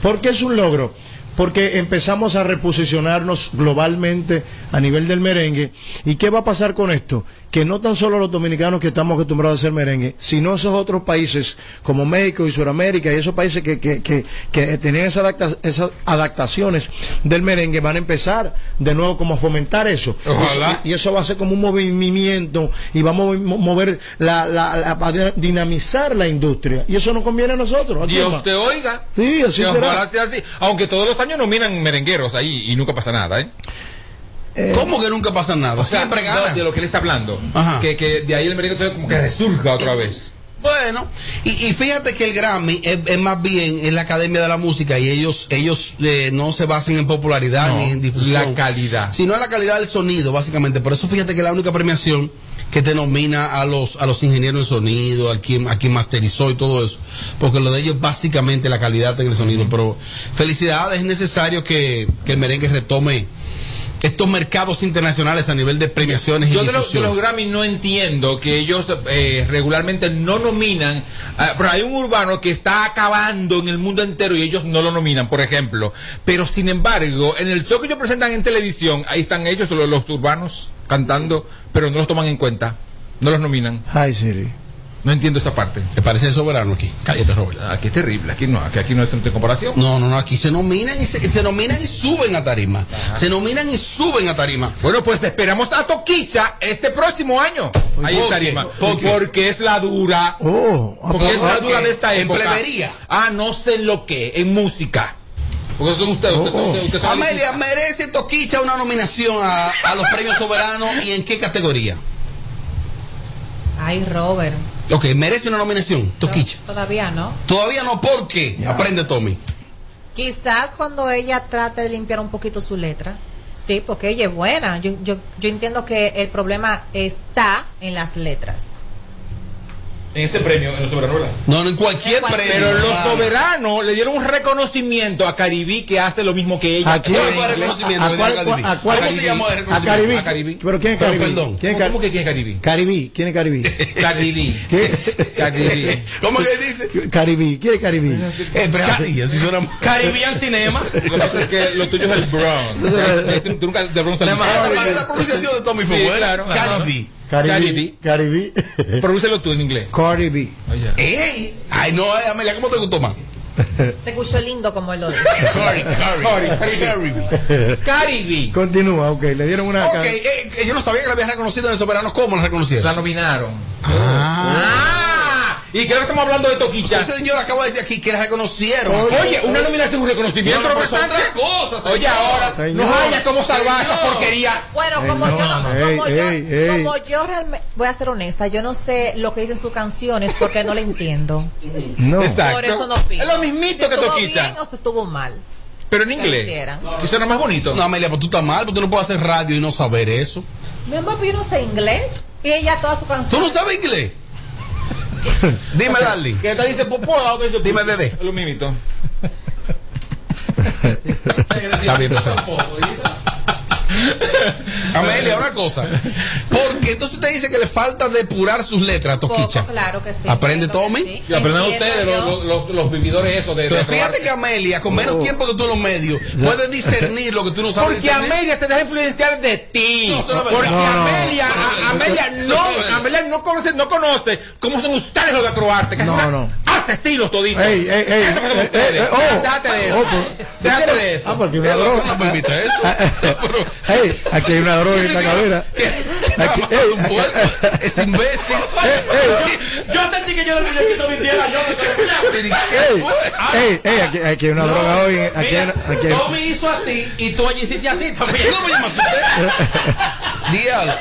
¿Por qué es un logro? Porque empezamos a reposicionarnos globalmente a nivel del merengue. ¿Y qué va a pasar con esto? Que no tan solo los dominicanos que estamos acostumbrados a hacer merengue, sino esos otros países como México y Sudamérica y esos países que, que, que, que tenían esas, adapta- esas adaptaciones del merengue van a empezar de nuevo como a fomentar eso. Ojalá. Y, y eso va a ser como un movimiento y vamos a mo- mover la, la, la- a dinamizar la industria. Y eso nos conviene a nosotros. ¿a quién Dios más? te oiga. Sí, así será. ojalá sea así. Aunque todos los años nominan merengueros ahí y nunca pasa nada, ¿eh? ¿Cómo que nunca pasa nada? O sea, Siempre no, gana. de lo que él está hablando. Ajá. Que, que de ahí el merengue como que resurja otra vez. Bueno, y, y fíjate que el Grammy es, es más bien es la Academia de la Música y ellos ellos eh, no se basan en popularidad No, ni en difusión. la calidad. Sino en la calidad del sonido, básicamente. Por eso fíjate que es la única premiación que te nomina a los a los ingenieros en sonido, a quien, a quien masterizó y todo eso. Porque lo de ellos básicamente la calidad en el sonido. Pero felicidades, es necesario que, que el merengue retome estos mercados internacionales a nivel de premiaciones y Yo de los, de los Grammy no entiendo que ellos eh, regularmente no nominan, ah, pero hay un urbano que está acabando en el mundo entero y ellos no lo nominan, por ejemplo. Pero sin embargo, en el show que ellos presentan en televisión, ahí están ellos, los, los urbanos, cantando, pero no los toman en cuenta, no los nominan. Ay, Siri. No entiendo esa parte. ¿Te parece soberano aquí? Cállate, Robert. Aquí es terrible, aquí no, aquí, aquí no de comparación. No, no, no, aquí se nominan y se, se nominan y suben a tarima. Se nominan y suben a tarima. Bueno, pues esperamos a Toquicha este próximo año. Ahí ¿Por en? Tarima. Porque es la dura. Oh, Porque es la ¿por dura de esta En época. plebería. Ah, no sé lo que, en música. Porque son ustedes. son Amelia. ¿merece Toquicha una nominación a, a los premios soberanos y en qué categoría? Ay, Robert. Ok, merece una nominación, Toquicha. Todavía no. Todavía no, ¿por qué? Aprende, Tommy. Quizás cuando ella trate de limpiar un poquito su letra. Sí, porque ella es buena. Yo, yo, yo entiendo que el problema está en las letras. En ese premio, en los soberanos. No, no, en cualquier En premio. Pero los soberanos le dieron un reconocimiento a Caribí que hace lo mismo que ella. ¿A quién? ¿Cuál fue el reconocimiento ¿A cuál- B? a cuál- ¿Cómo se llamó el reconocimiento? Caribí. A Caribí. ¿Pero quién es Pero Caribí? perdón. ¿Quién es ¿Cómo, Car- cómo que quién es Caribí? Caribí. ¿Quién es Caribí? Caribí. ¿Qué? Caribí. ¿Cómo que dice? Caribí. ¿Quién es Caribí? Eh, pero así, así suena. Caribbean Cinema. Lo que pasa es que lo tuyo es el Bronx. Eh, tú- nunca de Bronx pero la pronunciación de Tommy fue buena. Cardi Caribí. Caribí. Prodúcelo tú en inglés. Caribí. ¡Ey! Ay, no, Amelia, ¿cómo te gustó más? Se escuchó lindo como Cardi B. Caribí. Continúa, ok. Le dieron una. Ok, eh, yo no sabía que la había reconocido en el Soberano. ¿Cómo la reconocieron? La nominaron. Ah. Y que ahora estamos hablando de Toquicha. Ese señor acaba de decir aquí que la reconocieron. Oye, una nominación un reconocimiento. No, no, pero son representante. otras cosas, señor. Oye, ahora, Señor. no haya cómo salvar esa porquería. Bueno, como yo, como, ey, yo, ey, ey. como yo realmente, voy a ser honesta, yo no sé lo que dicen sus canciones porque no le entiendo. No. Exacto. Por eso no pido. Es lo mismito si que estuvo Toquicha. bien o si estuvo mal. Pero en Que inglés. Que suena más bonito. No, Amelia, pues tú estás mal, porque tú no puedes hacer radio y no saber eso. Mi amor, yo no sé inglés. Y ella toda su ¿Tú canción. no sabes inglés? Dime, Darling. Dice popó, dice Dime. Dede. Lo mismito. Está bien. Amelia, una cosa. Porque entonces usted dice que le falta depurar sus letras a Toquicha. Poco, claro que sí. ¿Aprende, Tommy? sí. Y aprendan ustedes, los, los, los, los vividores esos de, de Pero fíjate robar. que Amelia, con menos tiempo que tú en los medios, puede discernir lo que tú no sabes Porque discernir. Amelia se deja influenciar de ti. No, eso no. Porque No. Amelia, a- Amelia Eso no. Amelia no conoce, no conoce cómo son ustedes los de Acroarte. Que No, no. asesinos toditos. Ey, ey, ey. Eso oh. Déjate de eso. Oh, Déjate de eso. Ah, porque droga. ¿No permite eso? Ey, aquí hay una droga en la cadera. Aquí, ey, Un puerco, es imbécil. Yo sentí que yo del muñequito mintiera. Yo ey, ey, ey, aquí, aquí hay una droga hoy. Aquí hay, una- aquí hay- Tommy hizo así y tú allí hiciste así también. ¿Cómo me llamas usted? Dial.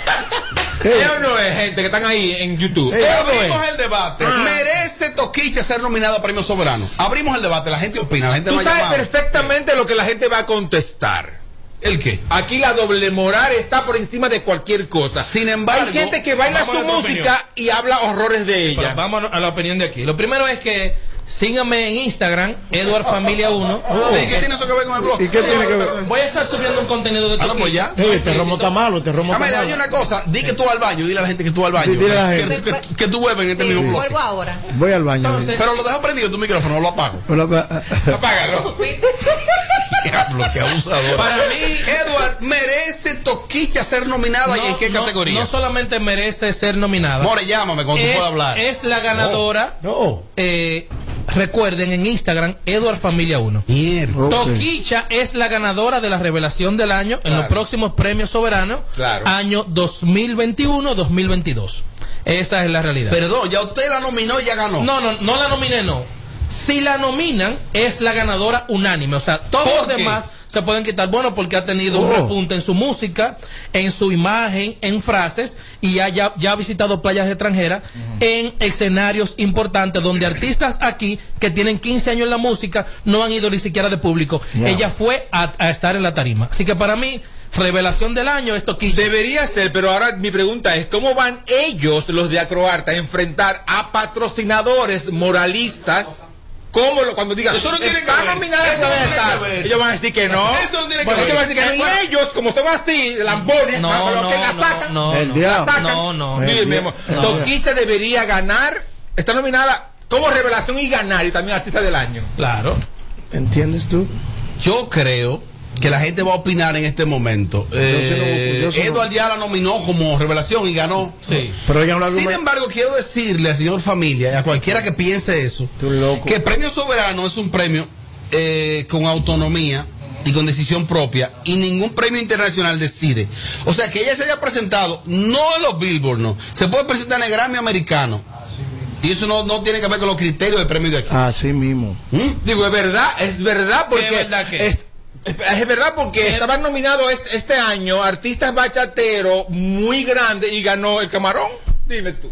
¿Es o no es gente que están ahí en YouTube? ¿Es o no? Abrimos el debate. Ah. ¿Merece Toquicha ser nominado a Premio Soberano? Abrimos el debate. La gente opina. La gente Tú no sabes llamado. perfectamente lo que la gente va a contestar. ¿El qué? Aquí la doble moral está por encima de cualquier cosa. Sin embargo, hay gente que baila su música y habla horrores de ella. Pero vamos a la opinión de aquí. Lo primero es que síganme en Instagram, Edward Familia 1. ¿Y qué tiene eso que ver con el blog? ¿Y qué tiene que ver? Voy a estar subiendo un contenido de no, Toquicha. pues ya. Ey, este romo está malo, este romo está hay una cosa. Di que tú vas al baño. Dile a la gente que tú vas al baño. Sí, dile a la Que- gente. Que, que tú bebes en este Sí, mismo blog. vuelvo ahora. Voy al baño. Entonces- Pero lo dejo prendido tu micrófono, no lo apago. Apágalo. Diablo, qué abusador. Para mí- Edward, ¿merece Toquicha ser nominada y en qué no- categoría? No solamente merece ser nominada. More, llámame cuando tú es, puedas hablar. es la ganadora. No. eh, recuerden en Instagram, Edward Familia 1. Mierda. Toquicha es la ganadora de la revelación del año en los próximos premios soberanos, Claro. año 2021-2022. Esa es la realidad. Perdón, ya usted la nominó y ya ganó. no, no, no la nominé, no. Si la nominan, es la ganadora unánime. O sea, todos ¿Por los qué? Se pueden quitar. Bueno, porque ha tenido un Oh. repunte en su música, en su imagen, en frases, y ya, ya, ya ha visitado playas extranjeras en escenarios importantes donde artistas aquí que tienen 15 años en la música no han ido ni siquiera de público. Ella fue a, a estar en la tarima. Así que para mí, revelación del año, esto Toquicha. Debería ser, pero ahora mi pregunta es, ¿cómo van ellos, los de Acroarte, a enfrentar a patrocinadores moralistas? ¿Cómo lo, cuando digan, Eso no tiene que nominada Eso no esa tiene que ver. Ellos van a decir que no. Eso no tiene que Bueno, ellos van a decir que no. Y ellos, como son así, lambones, No, cuando no, que la no, sacan, no, El la sacan. No, no. Mire. Toquicha debería ganar, está nominada como revelación y ganar, y también artista del año. Claro. ¿Entiendes tú? Yo creo que la gente va a opinar en este momento. Eh, no- Edward ya la nominó como revelación y ganó. Sí. Pero Sin embargo, quiero decirle al señor familia y a cualquiera que piense eso, que el premio soberano es un premio eh, con autonomía y con decisión propia y ningún premio internacional decide. O sea, que ella se haya presentado, no en los Billboard, no. Se puede presentar en el Grammy americano. Y eso no, no tiene que ver con los criterios del premio de aquí. Así mismo. ¿Mm? Digo, es verdad, es verdad porque ¿Qué verdad es, es verdad porque estaban nominados este, este año artistas bachateros muy grandes y ganó el camarón. Dime tú.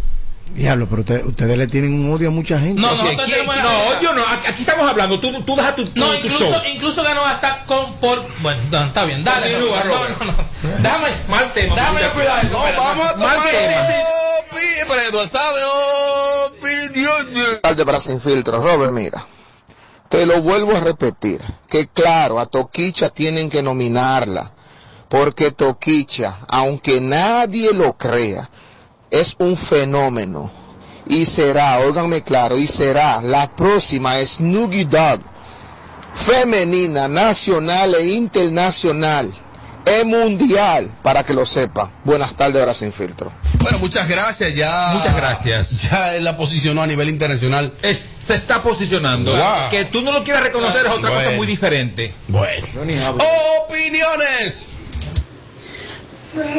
Diablo, pero usted- ustedes le tienen un odio a mucha gente. No, Ok, nosotros ¿quién- tenemos- No, yo no, aquí, aquí estamos hablando, tú, tú dejas tu, tu- No, tu incluso, show. incluso ganó hasta con por bueno, no, está bien, dale. No, Robert. no, no, no. Déjame, Mal tema, Déjame mal cuidar. tema. No, vamos a Mal tomar tema. opinión, pero sabe opinión. tarde para Sin Filtro. Robert, mira, te lo vuelvo a repetir, que claro, a Toquicha tienen que nominarla, porque Toquicha, aunque nadie lo crea, es un fenómeno. Y será, óiganme claro, y será la próxima Snoogie Dog, femenina, nacional e internacional, e mundial, para que lo sepa. Buenas tardes, ahora sin filtro. Bueno, muchas gracias. Ya. Muchas gracias. Ya él la posicionó a nivel internacional. Es- se está posicionando. Wow. Que tú no lo quieras reconocer es otra cosa muy diferente. Bueno. Opiniones.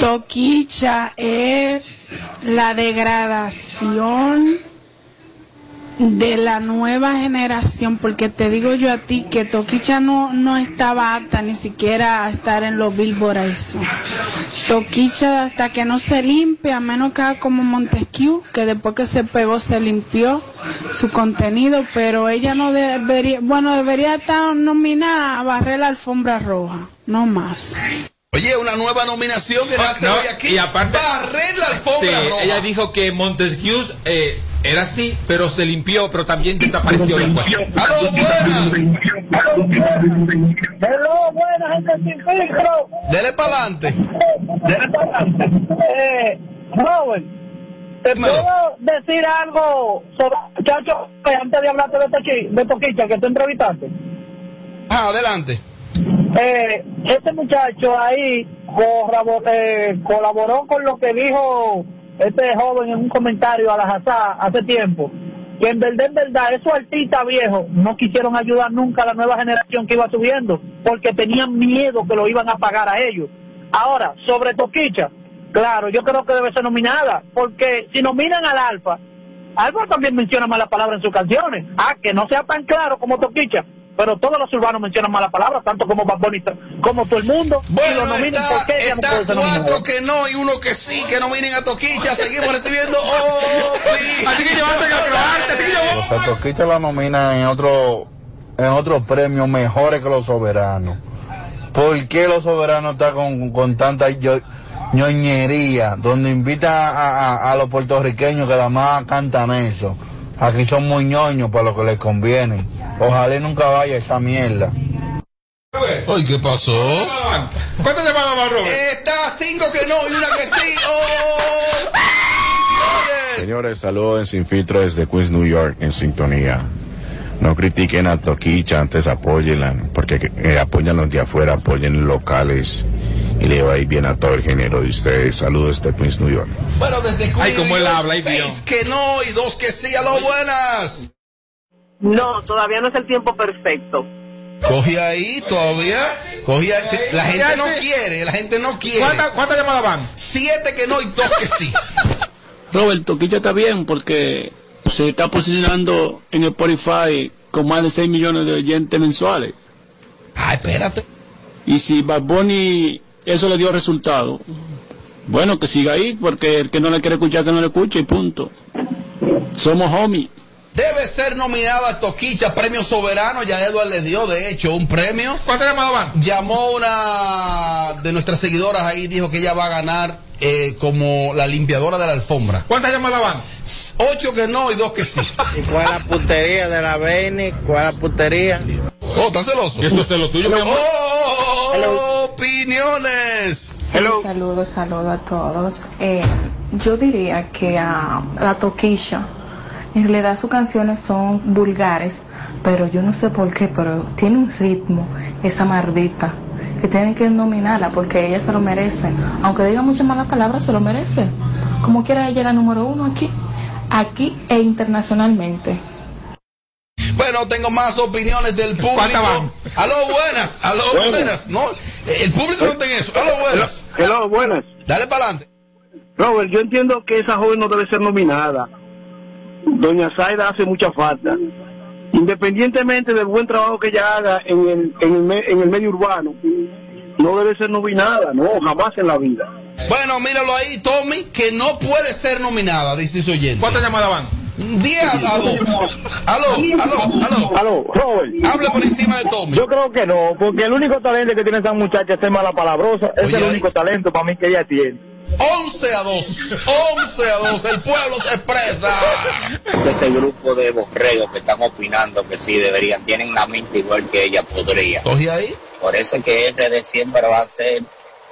Toquicha es la degradación de la nueva generación, porque te digo yo a ti que Toquicha no, no estaba apta ni siquiera a estar en los Billboard a eso. Toquicha hasta que no se limpie, a menos que haga como Montesquieu, que después que se pegó se limpió su contenido, pero ella no debería, bueno, debería estar nominada a barrer la alfombra roja, no más. Oye, una nueva nominación que nace No, hoy aquí. y aparte- barrer la alfombra Sí, roja. ella dijo que Montesquieu eh, era así, pero se limpió, pero también desapareció después. ¡Aló, buenas! Hello, buena gente sin filtro. Dele para adelante. Dele para adelante. Eh, Robert, ¿te Dímelo. puedo decir algo sobre muchacho antes de hablarte de, Toqui- de Toquicha que tú entrevistaste? Ah, adelante. Eh, este muchacho ahí corrabo- eh, colaboró con lo que dijo este joven en un comentario a la Hazá hace tiempo. Que en verdad, en verdad, esos artistas viejos no quisieron ayudar nunca a la nueva generación que iba subiendo, porque tenían miedo que lo iban a pagar a ellos. Ahora, sobre Toquicha, claro, yo creo que debe ser nominada, porque si nominan al Alfa, Alfa también menciona malas palabras en sus canciones. Ah, que no sea tan claro como Toquicha, pero todos los urbanos mencionan malas palabras, tanto como Bad Bunny, como todo el mundo. y Bueno, lo nominan, está, ¿por qué ella no está nominada? cuatro que no y uno que sí, que nominen a Toquicha. Seguimos recibiendo OPI. Así que llevaste que. Los Toquicha la nominan en otro, en otros premios mejores que los soberanos. ¿Por qué los soberanos están con, con tanta yo- ñoñería? Donde invitan a, a- a los puertorriqueños que además cantan eso. Aquí son muy ñoños para lo que les conviene. Ojalá y nunca vaya esa mierda. Ay, ¿qué pasó? ¿Cuántas llamadas más, Robert? Está cinco que no y una que sí. ¡Oh! Señores, saludos en Sin Filtro desde Queens, New York, en sintonía. No critiquen a Toquicha, antes apóyenla, porque eh, apoyan los de afuera, apoyen locales y le va a ir bien a todo el género de ustedes. Saludos desde Queens, New York. Bueno, desde Queens, Ay, cómo él habla, ay, Seis que no y dos que sí. A lo buenas. No, todavía no es el tiempo perfecto. Coge ahí todavía. Coge ahí. La gente no quiere, la gente no quiere. ¿Cuántas cuántas llamadas van? Siete que no y dos que sí. Robert, Toquicha está bien porque se está posicionando en Spotify con más de 6 millones de oyentes mensuales. Ah, espérate. Y si Bad Bunny eso le dio resultado, bueno, que siga ahí, porque el que no le quiere escuchar, que no le escuche y punto. Somos homies. Debe ser nominada a Toquicha, premio soberano. Ya Edward le dio, de hecho, un premio. ¿Cuántas llamadas van? Llamó una de nuestras seguidoras ahí, dijo que ella va a ganar eh, como la limpiadora de la alfombra. ¿Cuántas llamadas van? Ocho que no y dos que sí. ¿Y cuál es la putería de la Beni? ¿Cuál es la putería? Oh, ¿estás celoso? ¿Y esto es lo tuyo, mi amor? Oh, opiniones. Sí, saludos, saludos a todos. Eh, yo diría que a la Toquisha, en realidad sus canciones son vulgares, pero yo no sé por qué, pero tiene un ritmo, esa mardita, que tienen que nominarla porque ella se lo merece. Aunque diga muchas malas palabras, se lo merece. Como quiera, ella era número uno aquí, aquí e internacionalmente. Bueno, tengo más opiniones del público. Aló, buenas. Aló, Buenas. buenas. No, el público no tiene eso. Aló, buenas. Hello, buenas. Dale para adelante. Robert, yo entiendo que esa joven no debe ser nominada. Doña Zaida hace mucha falta. Independientemente del buen trabajo que ella haga en el, en el, me- en el medio urbano, no debe ser nominada, no, jamás en la vida. Bueno, míralo ahí, Tommy, que no puede ser nominada, dice su oyente. ¿Cuántas llamadas van? 10 a 2. Aló, aló, aló. Aló, Robert. Habla por encima de Tommy. Yo creo que no, porque el único talento que tiene esa muchacha es ser mala palabrosa. Ese Oye, es el ahí. único talento para mí que ella tiene. 11 a 2. 11 a 2. El pueblo se expresa. ese grupo de borregos que están opinando que sí deberían, tienen la mente igual que ella podría. Coge ahí. Por eso es que RD siempre va a ser,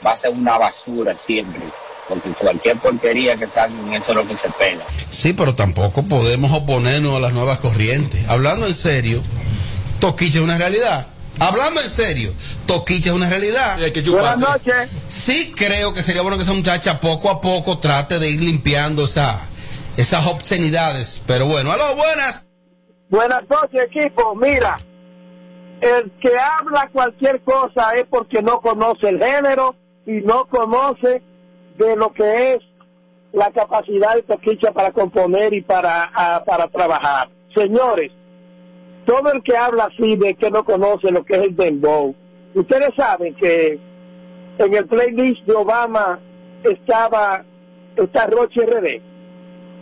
va a ser una basura siempre. Porque cualquier porquería que salga, eso es lo que se pega. Sí, pero tampoco podemos oponernos a las nuevas corrientes. Hablando en serio, Toquicha es una realidad. Hablando en serio, Toquicha es una realidad. Buenas noches. Sí creo que sería bueno que esa muchacha poco a poco trate de ir limpiando esa, esas obscenidades. Pero bueno, aló, buenas. Buenas noches, equipo. Mira, el que habla cualquier cosa es porque no conoce el género y no conoce de lo que es la capacidad de Toquicha para componer y para, ah, para trabajar. Señores, todo el que habla así de que no conoce lo que es el dembow, ustedes saben que en el playlist de Obama estaba está Roche RD.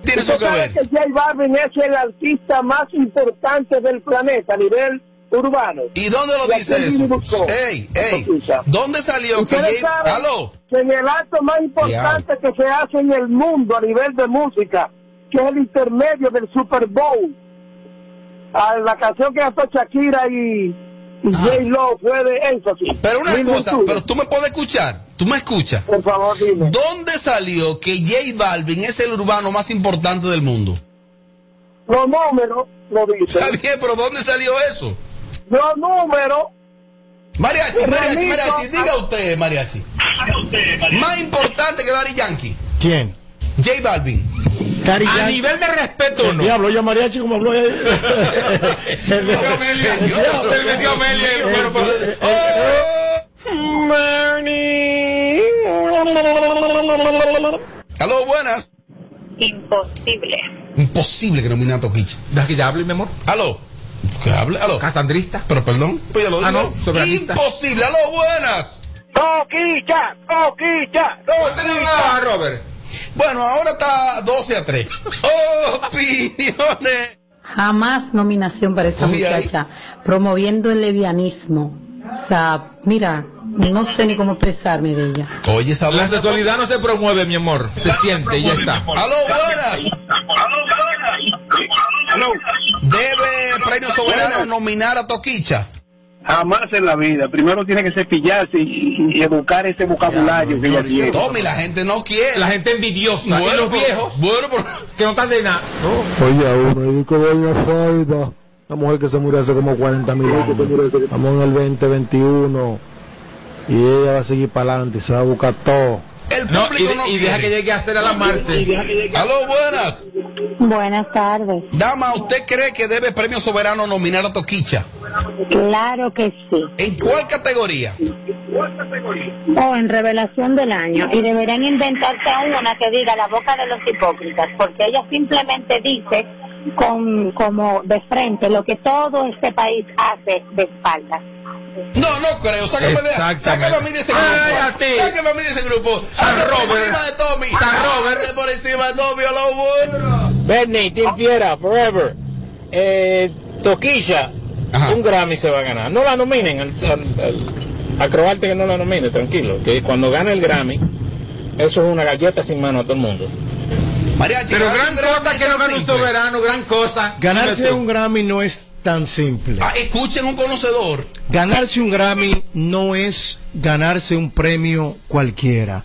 Tiene eso que sabe ver. que J Balvin es el artista más importante del planeta a nivel urbano. ¿Y dónde lo Y dice eso? Ey, ey. ¿dónde salió que Aló. que en el acto más importante que se hace en el mundo a nivel de música, que es el intermedio del Super Bowl, a la canción que cantó Shakira y, y J. Lo fue de énfasis. Pero una Mil cosa, virtudes. pero tú me puedes escuchar. Tú me escuchas. Por favor, dime. ¿Dónde salió que J Balvin es el urbano más importante del mundo? Los números lo dicen. Está bien, pero ¿dónde salió eso? Los números. Mariachi, mariachi, mariachi, diga usted, mariachi. Más importante que Daddy Yankee. ¿Quién? J Balvin. Cari A nivel de respeto, El no. diablo, yo mariachi como habló. El cuerpo. Aló, buenas. Imposible. Imposible que nomine a Toquicha. Deja que ya hable, mi amor. Aló. Que hable. Aló. Casandrista. Pero perdón, pues ya lo Ah, digo. no, soberanista. Imposible. Aló, buenas. Toquicha, toquicha, Ah, Robert. Bueno, ahora está 12 a 3. Opiniones. Jamás nominación para esa Oye, ahí. muchacha, promoviendo el levianismo. O sea, mira, no sé ni cómo expresarme de ella. Oye, esa La sexualidad no se promueve, mi amor. Se siente y ya está. Aló, buenas. Debe Premio Soberano nominar a Toquicha. Jamás en la vida. Primero tiene que cepillarse y, y educar ese vocabulario que ella tiene. Tommy, la gente no quiere. La gente envidiosa. y Bueno, los pero- viejos Bueno, que no están de nada. Oye, a uno, y que doña Zaida, la mujer que se murió hace como 40 mil años. Estamos en el 2021 y ella va a seguir para adelante y se va a buscar todo. El No, y, público no y deja que llegue a hacer a la Marce. Aló, buenas. Buenas tardes. Dama, ¿usted cree que debe Premio Soberano nominar a Toquicha? Claro que sí. ¿En cuál categoría? O en revelación del año. Y deberían inventarse una que diga la boca de los hipócritas, porque ella simplemente dice con como de frente lo que todo este país hace de espaldas. No, no creo. Sácame, de, sácame a mí de ese grupo. Cállate. Sácame a mí de ese grupo. San Robert. encima de Tommy. San Robert. Sácame por encima de Tommy. Bueno. Bernie, Team Fiera, Forever. Eh, Toquilla, Ajá. un Grammy se va a ganar. No la nominen, al, al, croarte que no la nomine, tranquilo. Que cuando gane el Grammy, eso es una galleta sin mano a todo el mundo. Mariachi, Pero gran cosa que no un simple. soberano, gran cosa. Ganarse un Grammy no es tan simple. Ah, escuchen un conocedor. Ganarse un Grammy no es ganarse un premio cualquiera.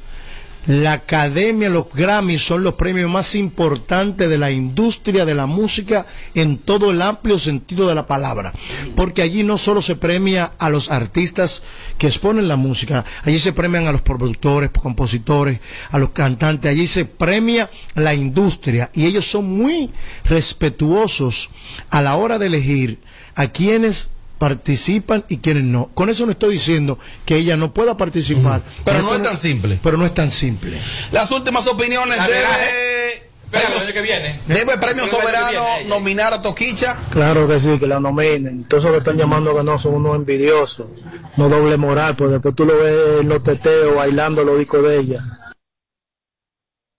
La Academia, los Grammys son los premios más importantes de la industria de la música en todo el amplio sentido de la palabra. Porque allí no solo se premia a los artistas que exponen la música, allí se premian a los productores, compositores, a los cantantes, allí se premia la industria y ellos son muy respetuosos a la hora de elegir a quienes participan y quienes no. Con eso no estoy diciendo que ella no pueda participar. Pero no es tan simple. Pero no es tan simple. Las últimas opiniones La debe. Espera, el año que viene. Debe Premio Soberano viene. nominar a Toquicha. Claro que sí, que la nominen. Todos esos que están llamando que no son unos envidiosos, no doble moral, pues después tú lo ves en los teteos bailando los discos de ella.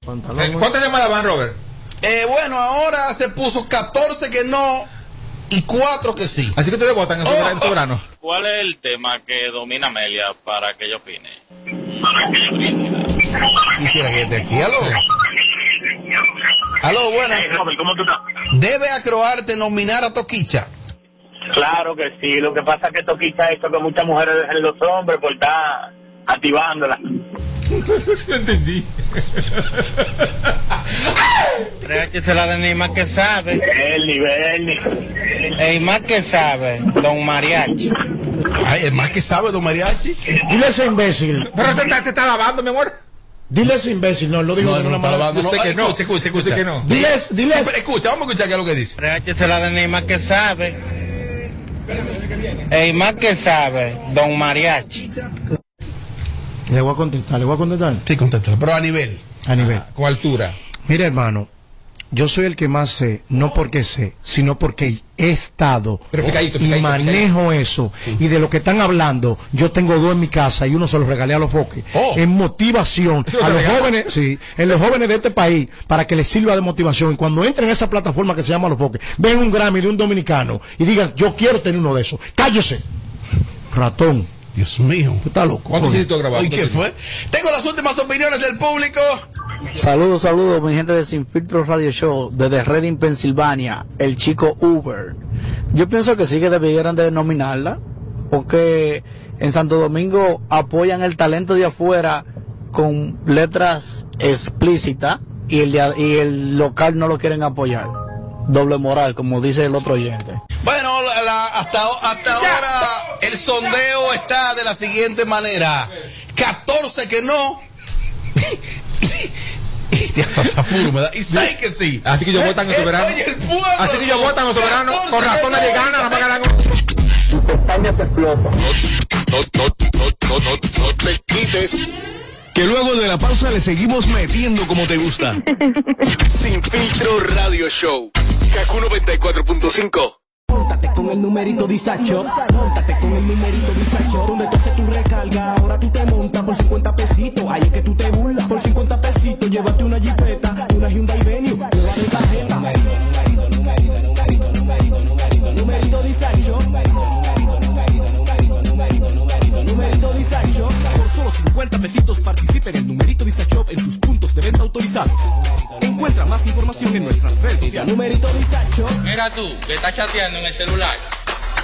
Eh, ¿Cuántas llamadas van, Robert? Eh, bueno, ahora se puso 14 que no y 4 que sí. Así que ustedes votan en soberano. en soberano. ¿Cuál es el tema que domina Amelia para que ella opine? Quisiera que esté aquí. Aló. Aló, buenas. ¿Cómo tú estás? Debe Acroarte nominar a Toquicha. Claro que sí. Lo que pasa es que Toquicha esto que muchas mujeres dejan los hombres por estar activándola. No entendí. que se la den ni más que sabe. Bernie, Bernie. El más que sabe, don Mariachi. Ay, es más que sabe, don Mariachi. Dile a ese imbécil. Pero te, está- te está lavando, mi amor. Dile a ese imbécil. No, lo digo No, no, una está mala. lavando, no. Usted que Ay, no. Escucha, escucha, escucha. Usted que no. Diles, diles. Sí, escucha, vamos a escuchar qué es lo que dice. que se la den ni más que sabe. El más que sabe, don Mariachi. Le voy a contestar, le voy a contestar. Sí, contéstalo, pero a nivel. A nivel. Con altura. Mira, hermano, yo soy el que más sé, no porque sé, sino porque he estado Pero picadito, y picadito, manejo eso. Y de lo que están hablando, yo tengo dos en mi casa y uno se los regalé a los foques. Oh. En motivación ¿Se los a los jóvenes, sí, en los jóvenes de este país, para que les sirva de motivación. Y cuando entren a esa plataforma que se llama Los Foques, ven un Grammy de un dominicano y digan, yo quiero tener uno de esos. Cállese. Ratón. Dios mío. Tú estás loco. ¿Cuánto hiciste grabar? ¿Y qué fue? Tengo las últimas opiniones del público. Saludos, saludos, mi gente de Sin Filtro Radio Show, desde Reading, Pensilvania, el chico Uber. Yo pienso que sí que debieran de nominarla, porque en Santo Domingo apoyan el talento de afuera con letras explícitas y el, de- y el local no lo quieren apoyar. Doble moral, como dice el otro oyente. Bueno, la- la- hasta, hasta ahora el sondeo está de la siguiente manera. 14 que no. Me. Y 6 que sí. Así que ellos votan en Eh, soberano. oye, el pueblo, Así que ellos votan en soberano. 14 Con razón no. nadie gana, nada más ganan. No, no, no, no, no, no te quites. Que luego de la pausa le seguimos metiendo como te gusta. Sin filtro radio show. Kaku 94.5. Móntate con el numerito Disacho. Móntate con el numerito Disacho. Donde tú haces tu recarga, ahora tú te montas por 50 pesitos. Ahí es que tú te burlas. Por 50 pesitos, llévate una jipeta, una Hyundai Venue, nueva de solo 50 pesitos participa en el numerito Disacho en tus puntos de venta autorizados. Encuentra más información en nuestras redes sociales. Numerito Disacho. Mira tú, que estás chateando en el celular.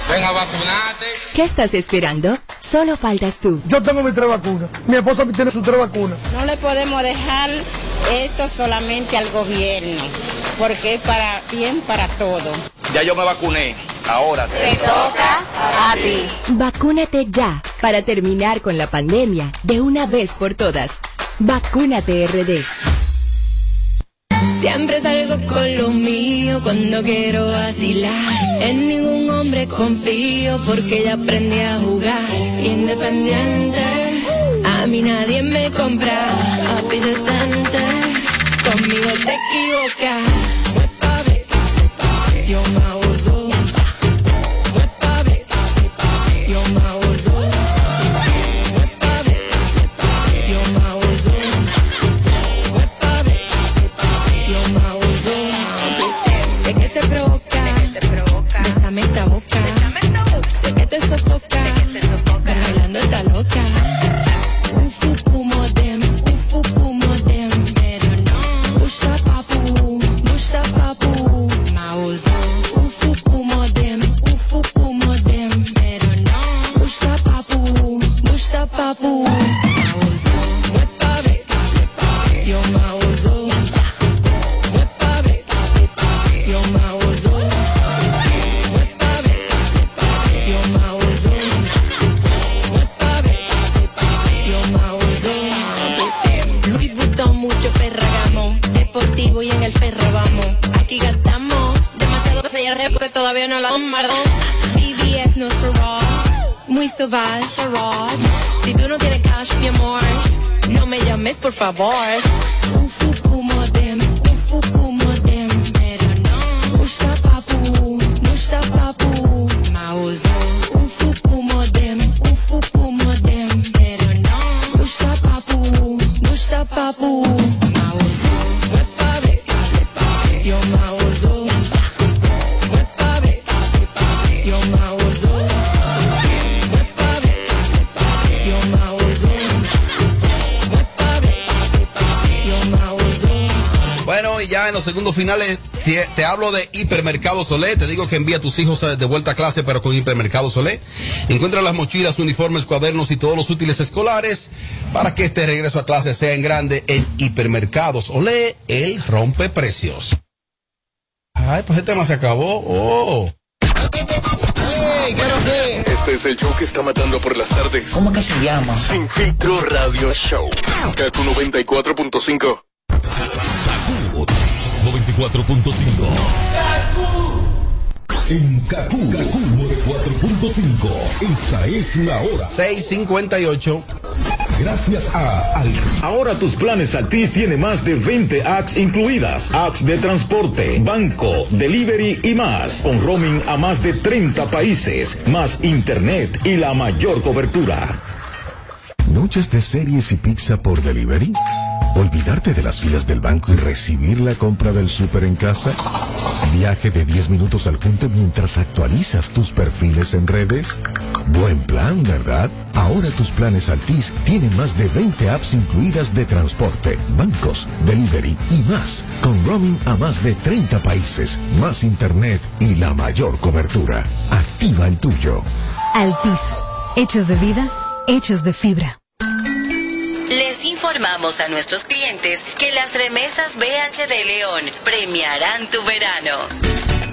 Ven a vacunarte. ¿Qué estás esperando? Solo faltas tú. Yo tengo mis tres vacunas. Mi esposa tiene sus tres vacunas. No le podemos dejar esto solamente al gobierno, porque es para bien para todo. Ya yo me vacuné. Ahora Te toca a ti. Vacúnate ya para terminar con la pandemia de una vez por todas. Vacúnate RD. Siempre salgo con lo mío cuando quiero vacilar. En ningún hombre confío porque ya aprendí a jugar. Independiente, a mí nadie me compra. Detente, conmigo te equivocas. Yo Solé. Te digo que envía a tus hijos eh, de vuelta a clase, pero con Hipermercado Solé. Encuentra las mochilas, uniformes, cuadernos y todos los útiles escolares para que este regreso a clase sea en grande en Hipermercados Olé, el rompe precios. Ay, pues este tema se acabó. Oh. Este es el show que está matando por las tardes. ¿Cómo que se llama? Sin filtro radio show. Kaku 94.5. 94.5. En Kaku, 94.5. Esta es la hora. 658. Gracias a Altis. Ahora tus planes Altis tiene más de 20 apps incluidas. Apps de transporte, banco, delivery y más. Con roaming a más de 30 países, más internet y la mayor cobertura. ¿Noches de series y pizza por delivery? ¿Olvidarte de las filas del banco y recibir la compra del súper en casa? ¿Viaje de 10 minutos al junte mientras actualizas tus perfiles en redes? Buen plan, ¿verdad? Ahora tus planes Altis tienen más de 20 apps incluidas de transporte, bancos, delivery y más, con roaming a más de 30 países, más internet y la mayor cobertura. Activa el tuyo. Altis. Hechos de vida, hechos de fibra. Informamos a nuestros clientes que las remesas BH de León premiarán tu verano.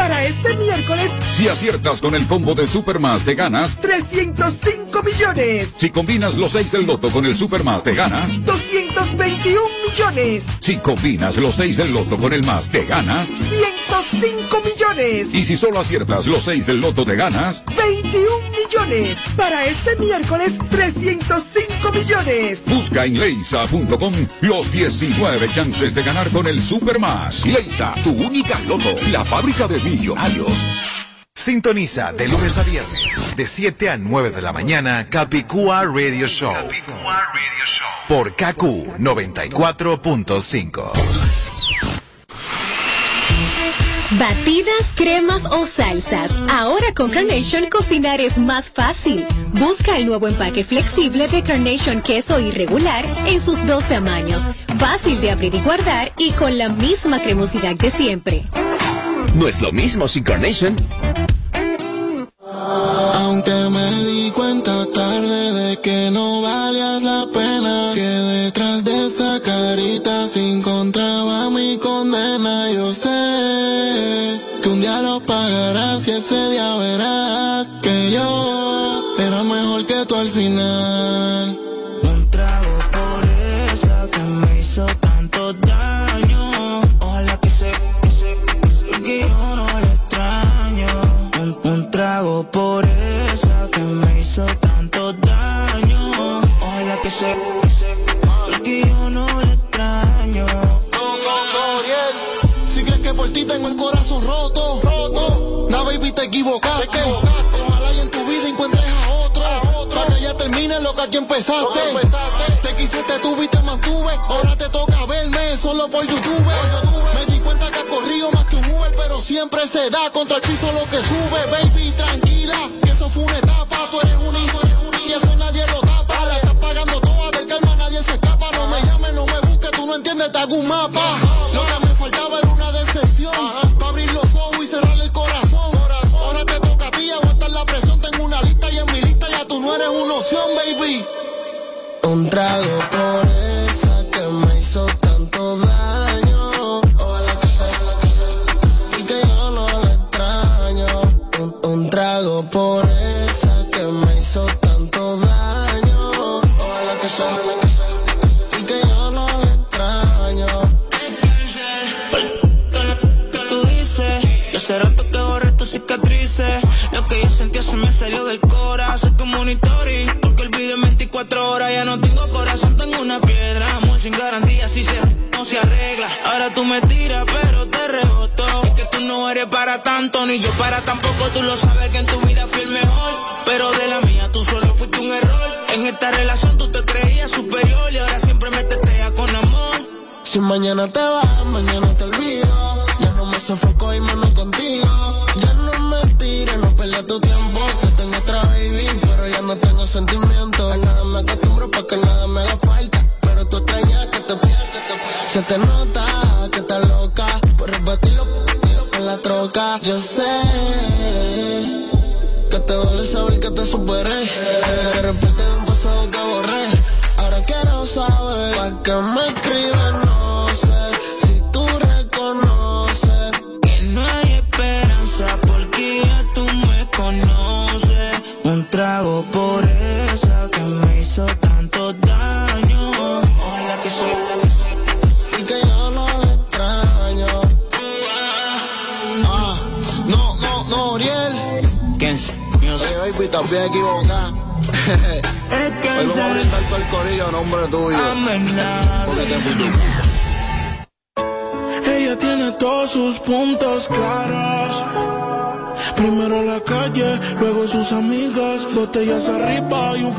Para este miércoles, Si aciertas con el combo de Supermas, te ganas. 305 millones. Si combinas los 6 del loto con el Supermas, te ganas. 221 millones. Si combinas los 6 del loto con el más, te ganas. 105 millones. Y si solo aciertas los 6 del loto, te ganas. 21 millones. Para este miércoles, 305 millones. Busca en leisa.com los 19 chances de ganar con el Supermas. Leisa, tu única loto, la fábrica de millonarios. Sintoniza de lunes a viernes, de 7 a 9 de la mañana, Capicúa Radio Show. Por KQ 94.5. Batidas, cremas o salsas. Ahora con Carnation cocinar es más fácil. Busca el nuevo empaque flexible de Carnation queso irregular en sus dos tamaños. Fácil de abrir y guardar y con la misma cremosidad de siempre. No es lo mismo sin Carnation. Que no valías la pena, que detrás de esa carita se encontraba mi condena. Yo sé que un día lo pagarás y ese día verás Te equivocaste. Ojalá y en tu vida encuentres a otro. Para que ya termine lo que aquí empezaste. Te quise, te tuve y te mantuve. Ahora te toca verme solo por YouTube. Me di cuenta que has corrido más que un Uber, pero siempre se da contra el piso lo que sube. Baby, tranquila, para tampoco. Tú lo sabes que en tu vida fui el mejor. Pero de la mía tú solo fuiste un error. En esta relación tú te creías superior y ahora siempre me testeas con amor. Si mañana te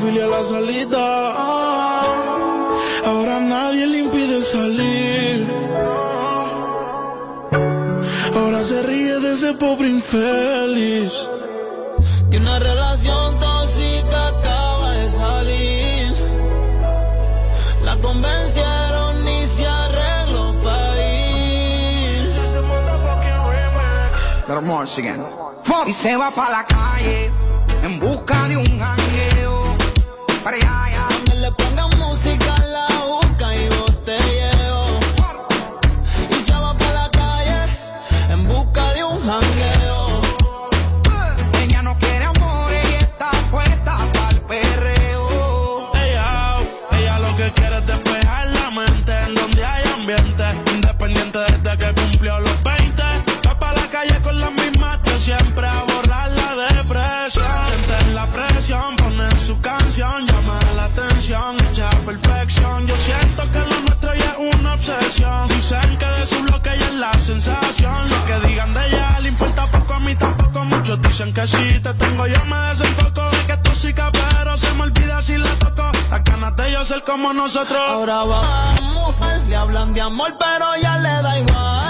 fili a la salida. Ahora nadie le impide salir. Ahora se ríe de ese pobre infeliz. Que una relación tóxica acaba de salir. La convencieron y se arregló para ir. Y se va para la calle en busca de un jangueo. dicen que sí, te tengo yo me desenfoco. Sé que es tóxica, pero se me olvida si la toco. Las ganas de yo ser como nosotros. Ahora vamos, le hablan de amor, pero ya le da igual.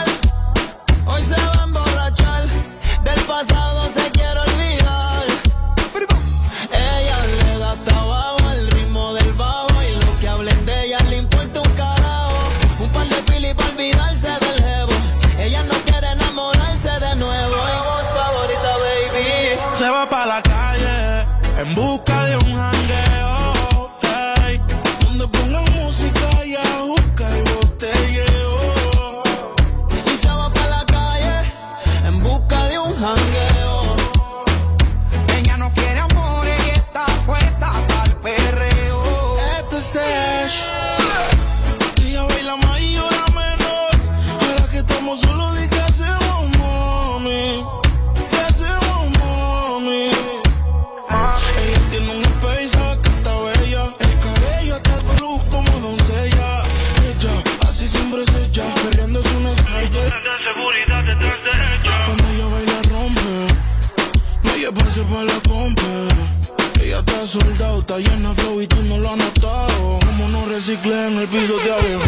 que pa' la compra. Ella está soldado, está llena de flow y tú no lo has notado. Como no reciclé en el piso de abajo.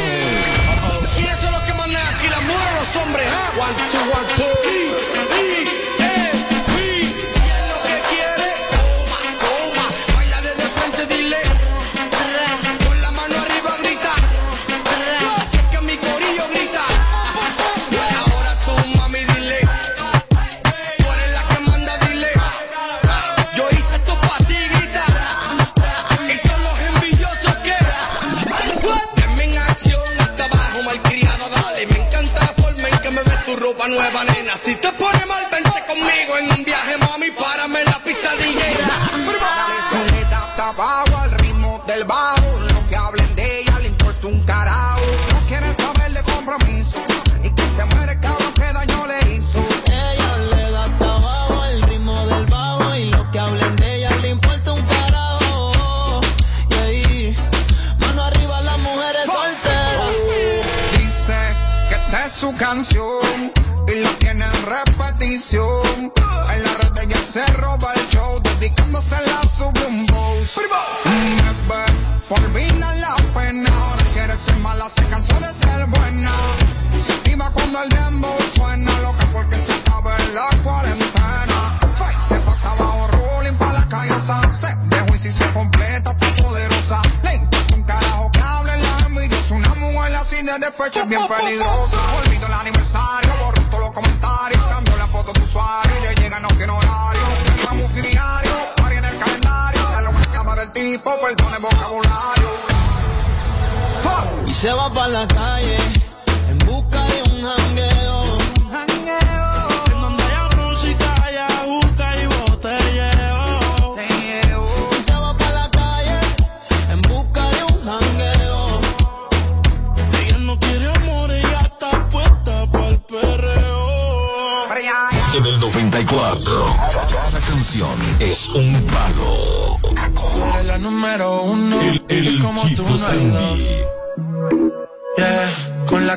¿Quiénes son los que mandan aquí? Las mujeres o los hombres, ¿ah? One, two, one, two.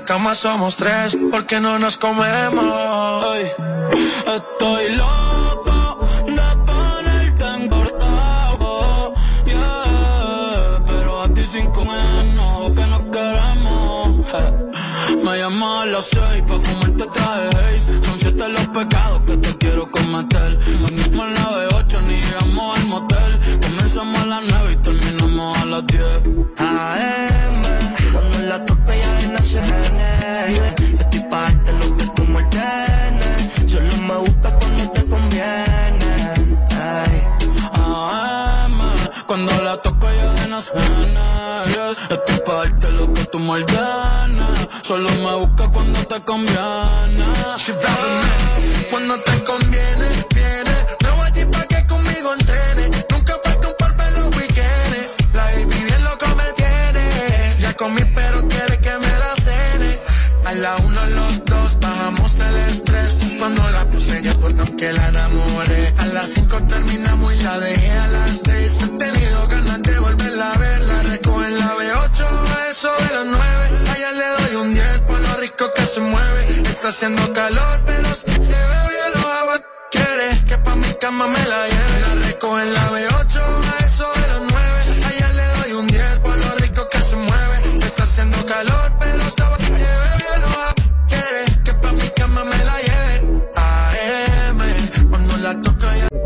cama somos tres, porque no nos comemos. Estoy loco de ponerte en cortado. Pero a ti sin comer no, que no queremos. Me llamo a las seis pa' fumarte traje Son siete los pecados colombiana. Cuando te conviene. haciendo calor, pero si te veo ya lo hago. Quieres que pa' mi cama me la lleve, la recojo en la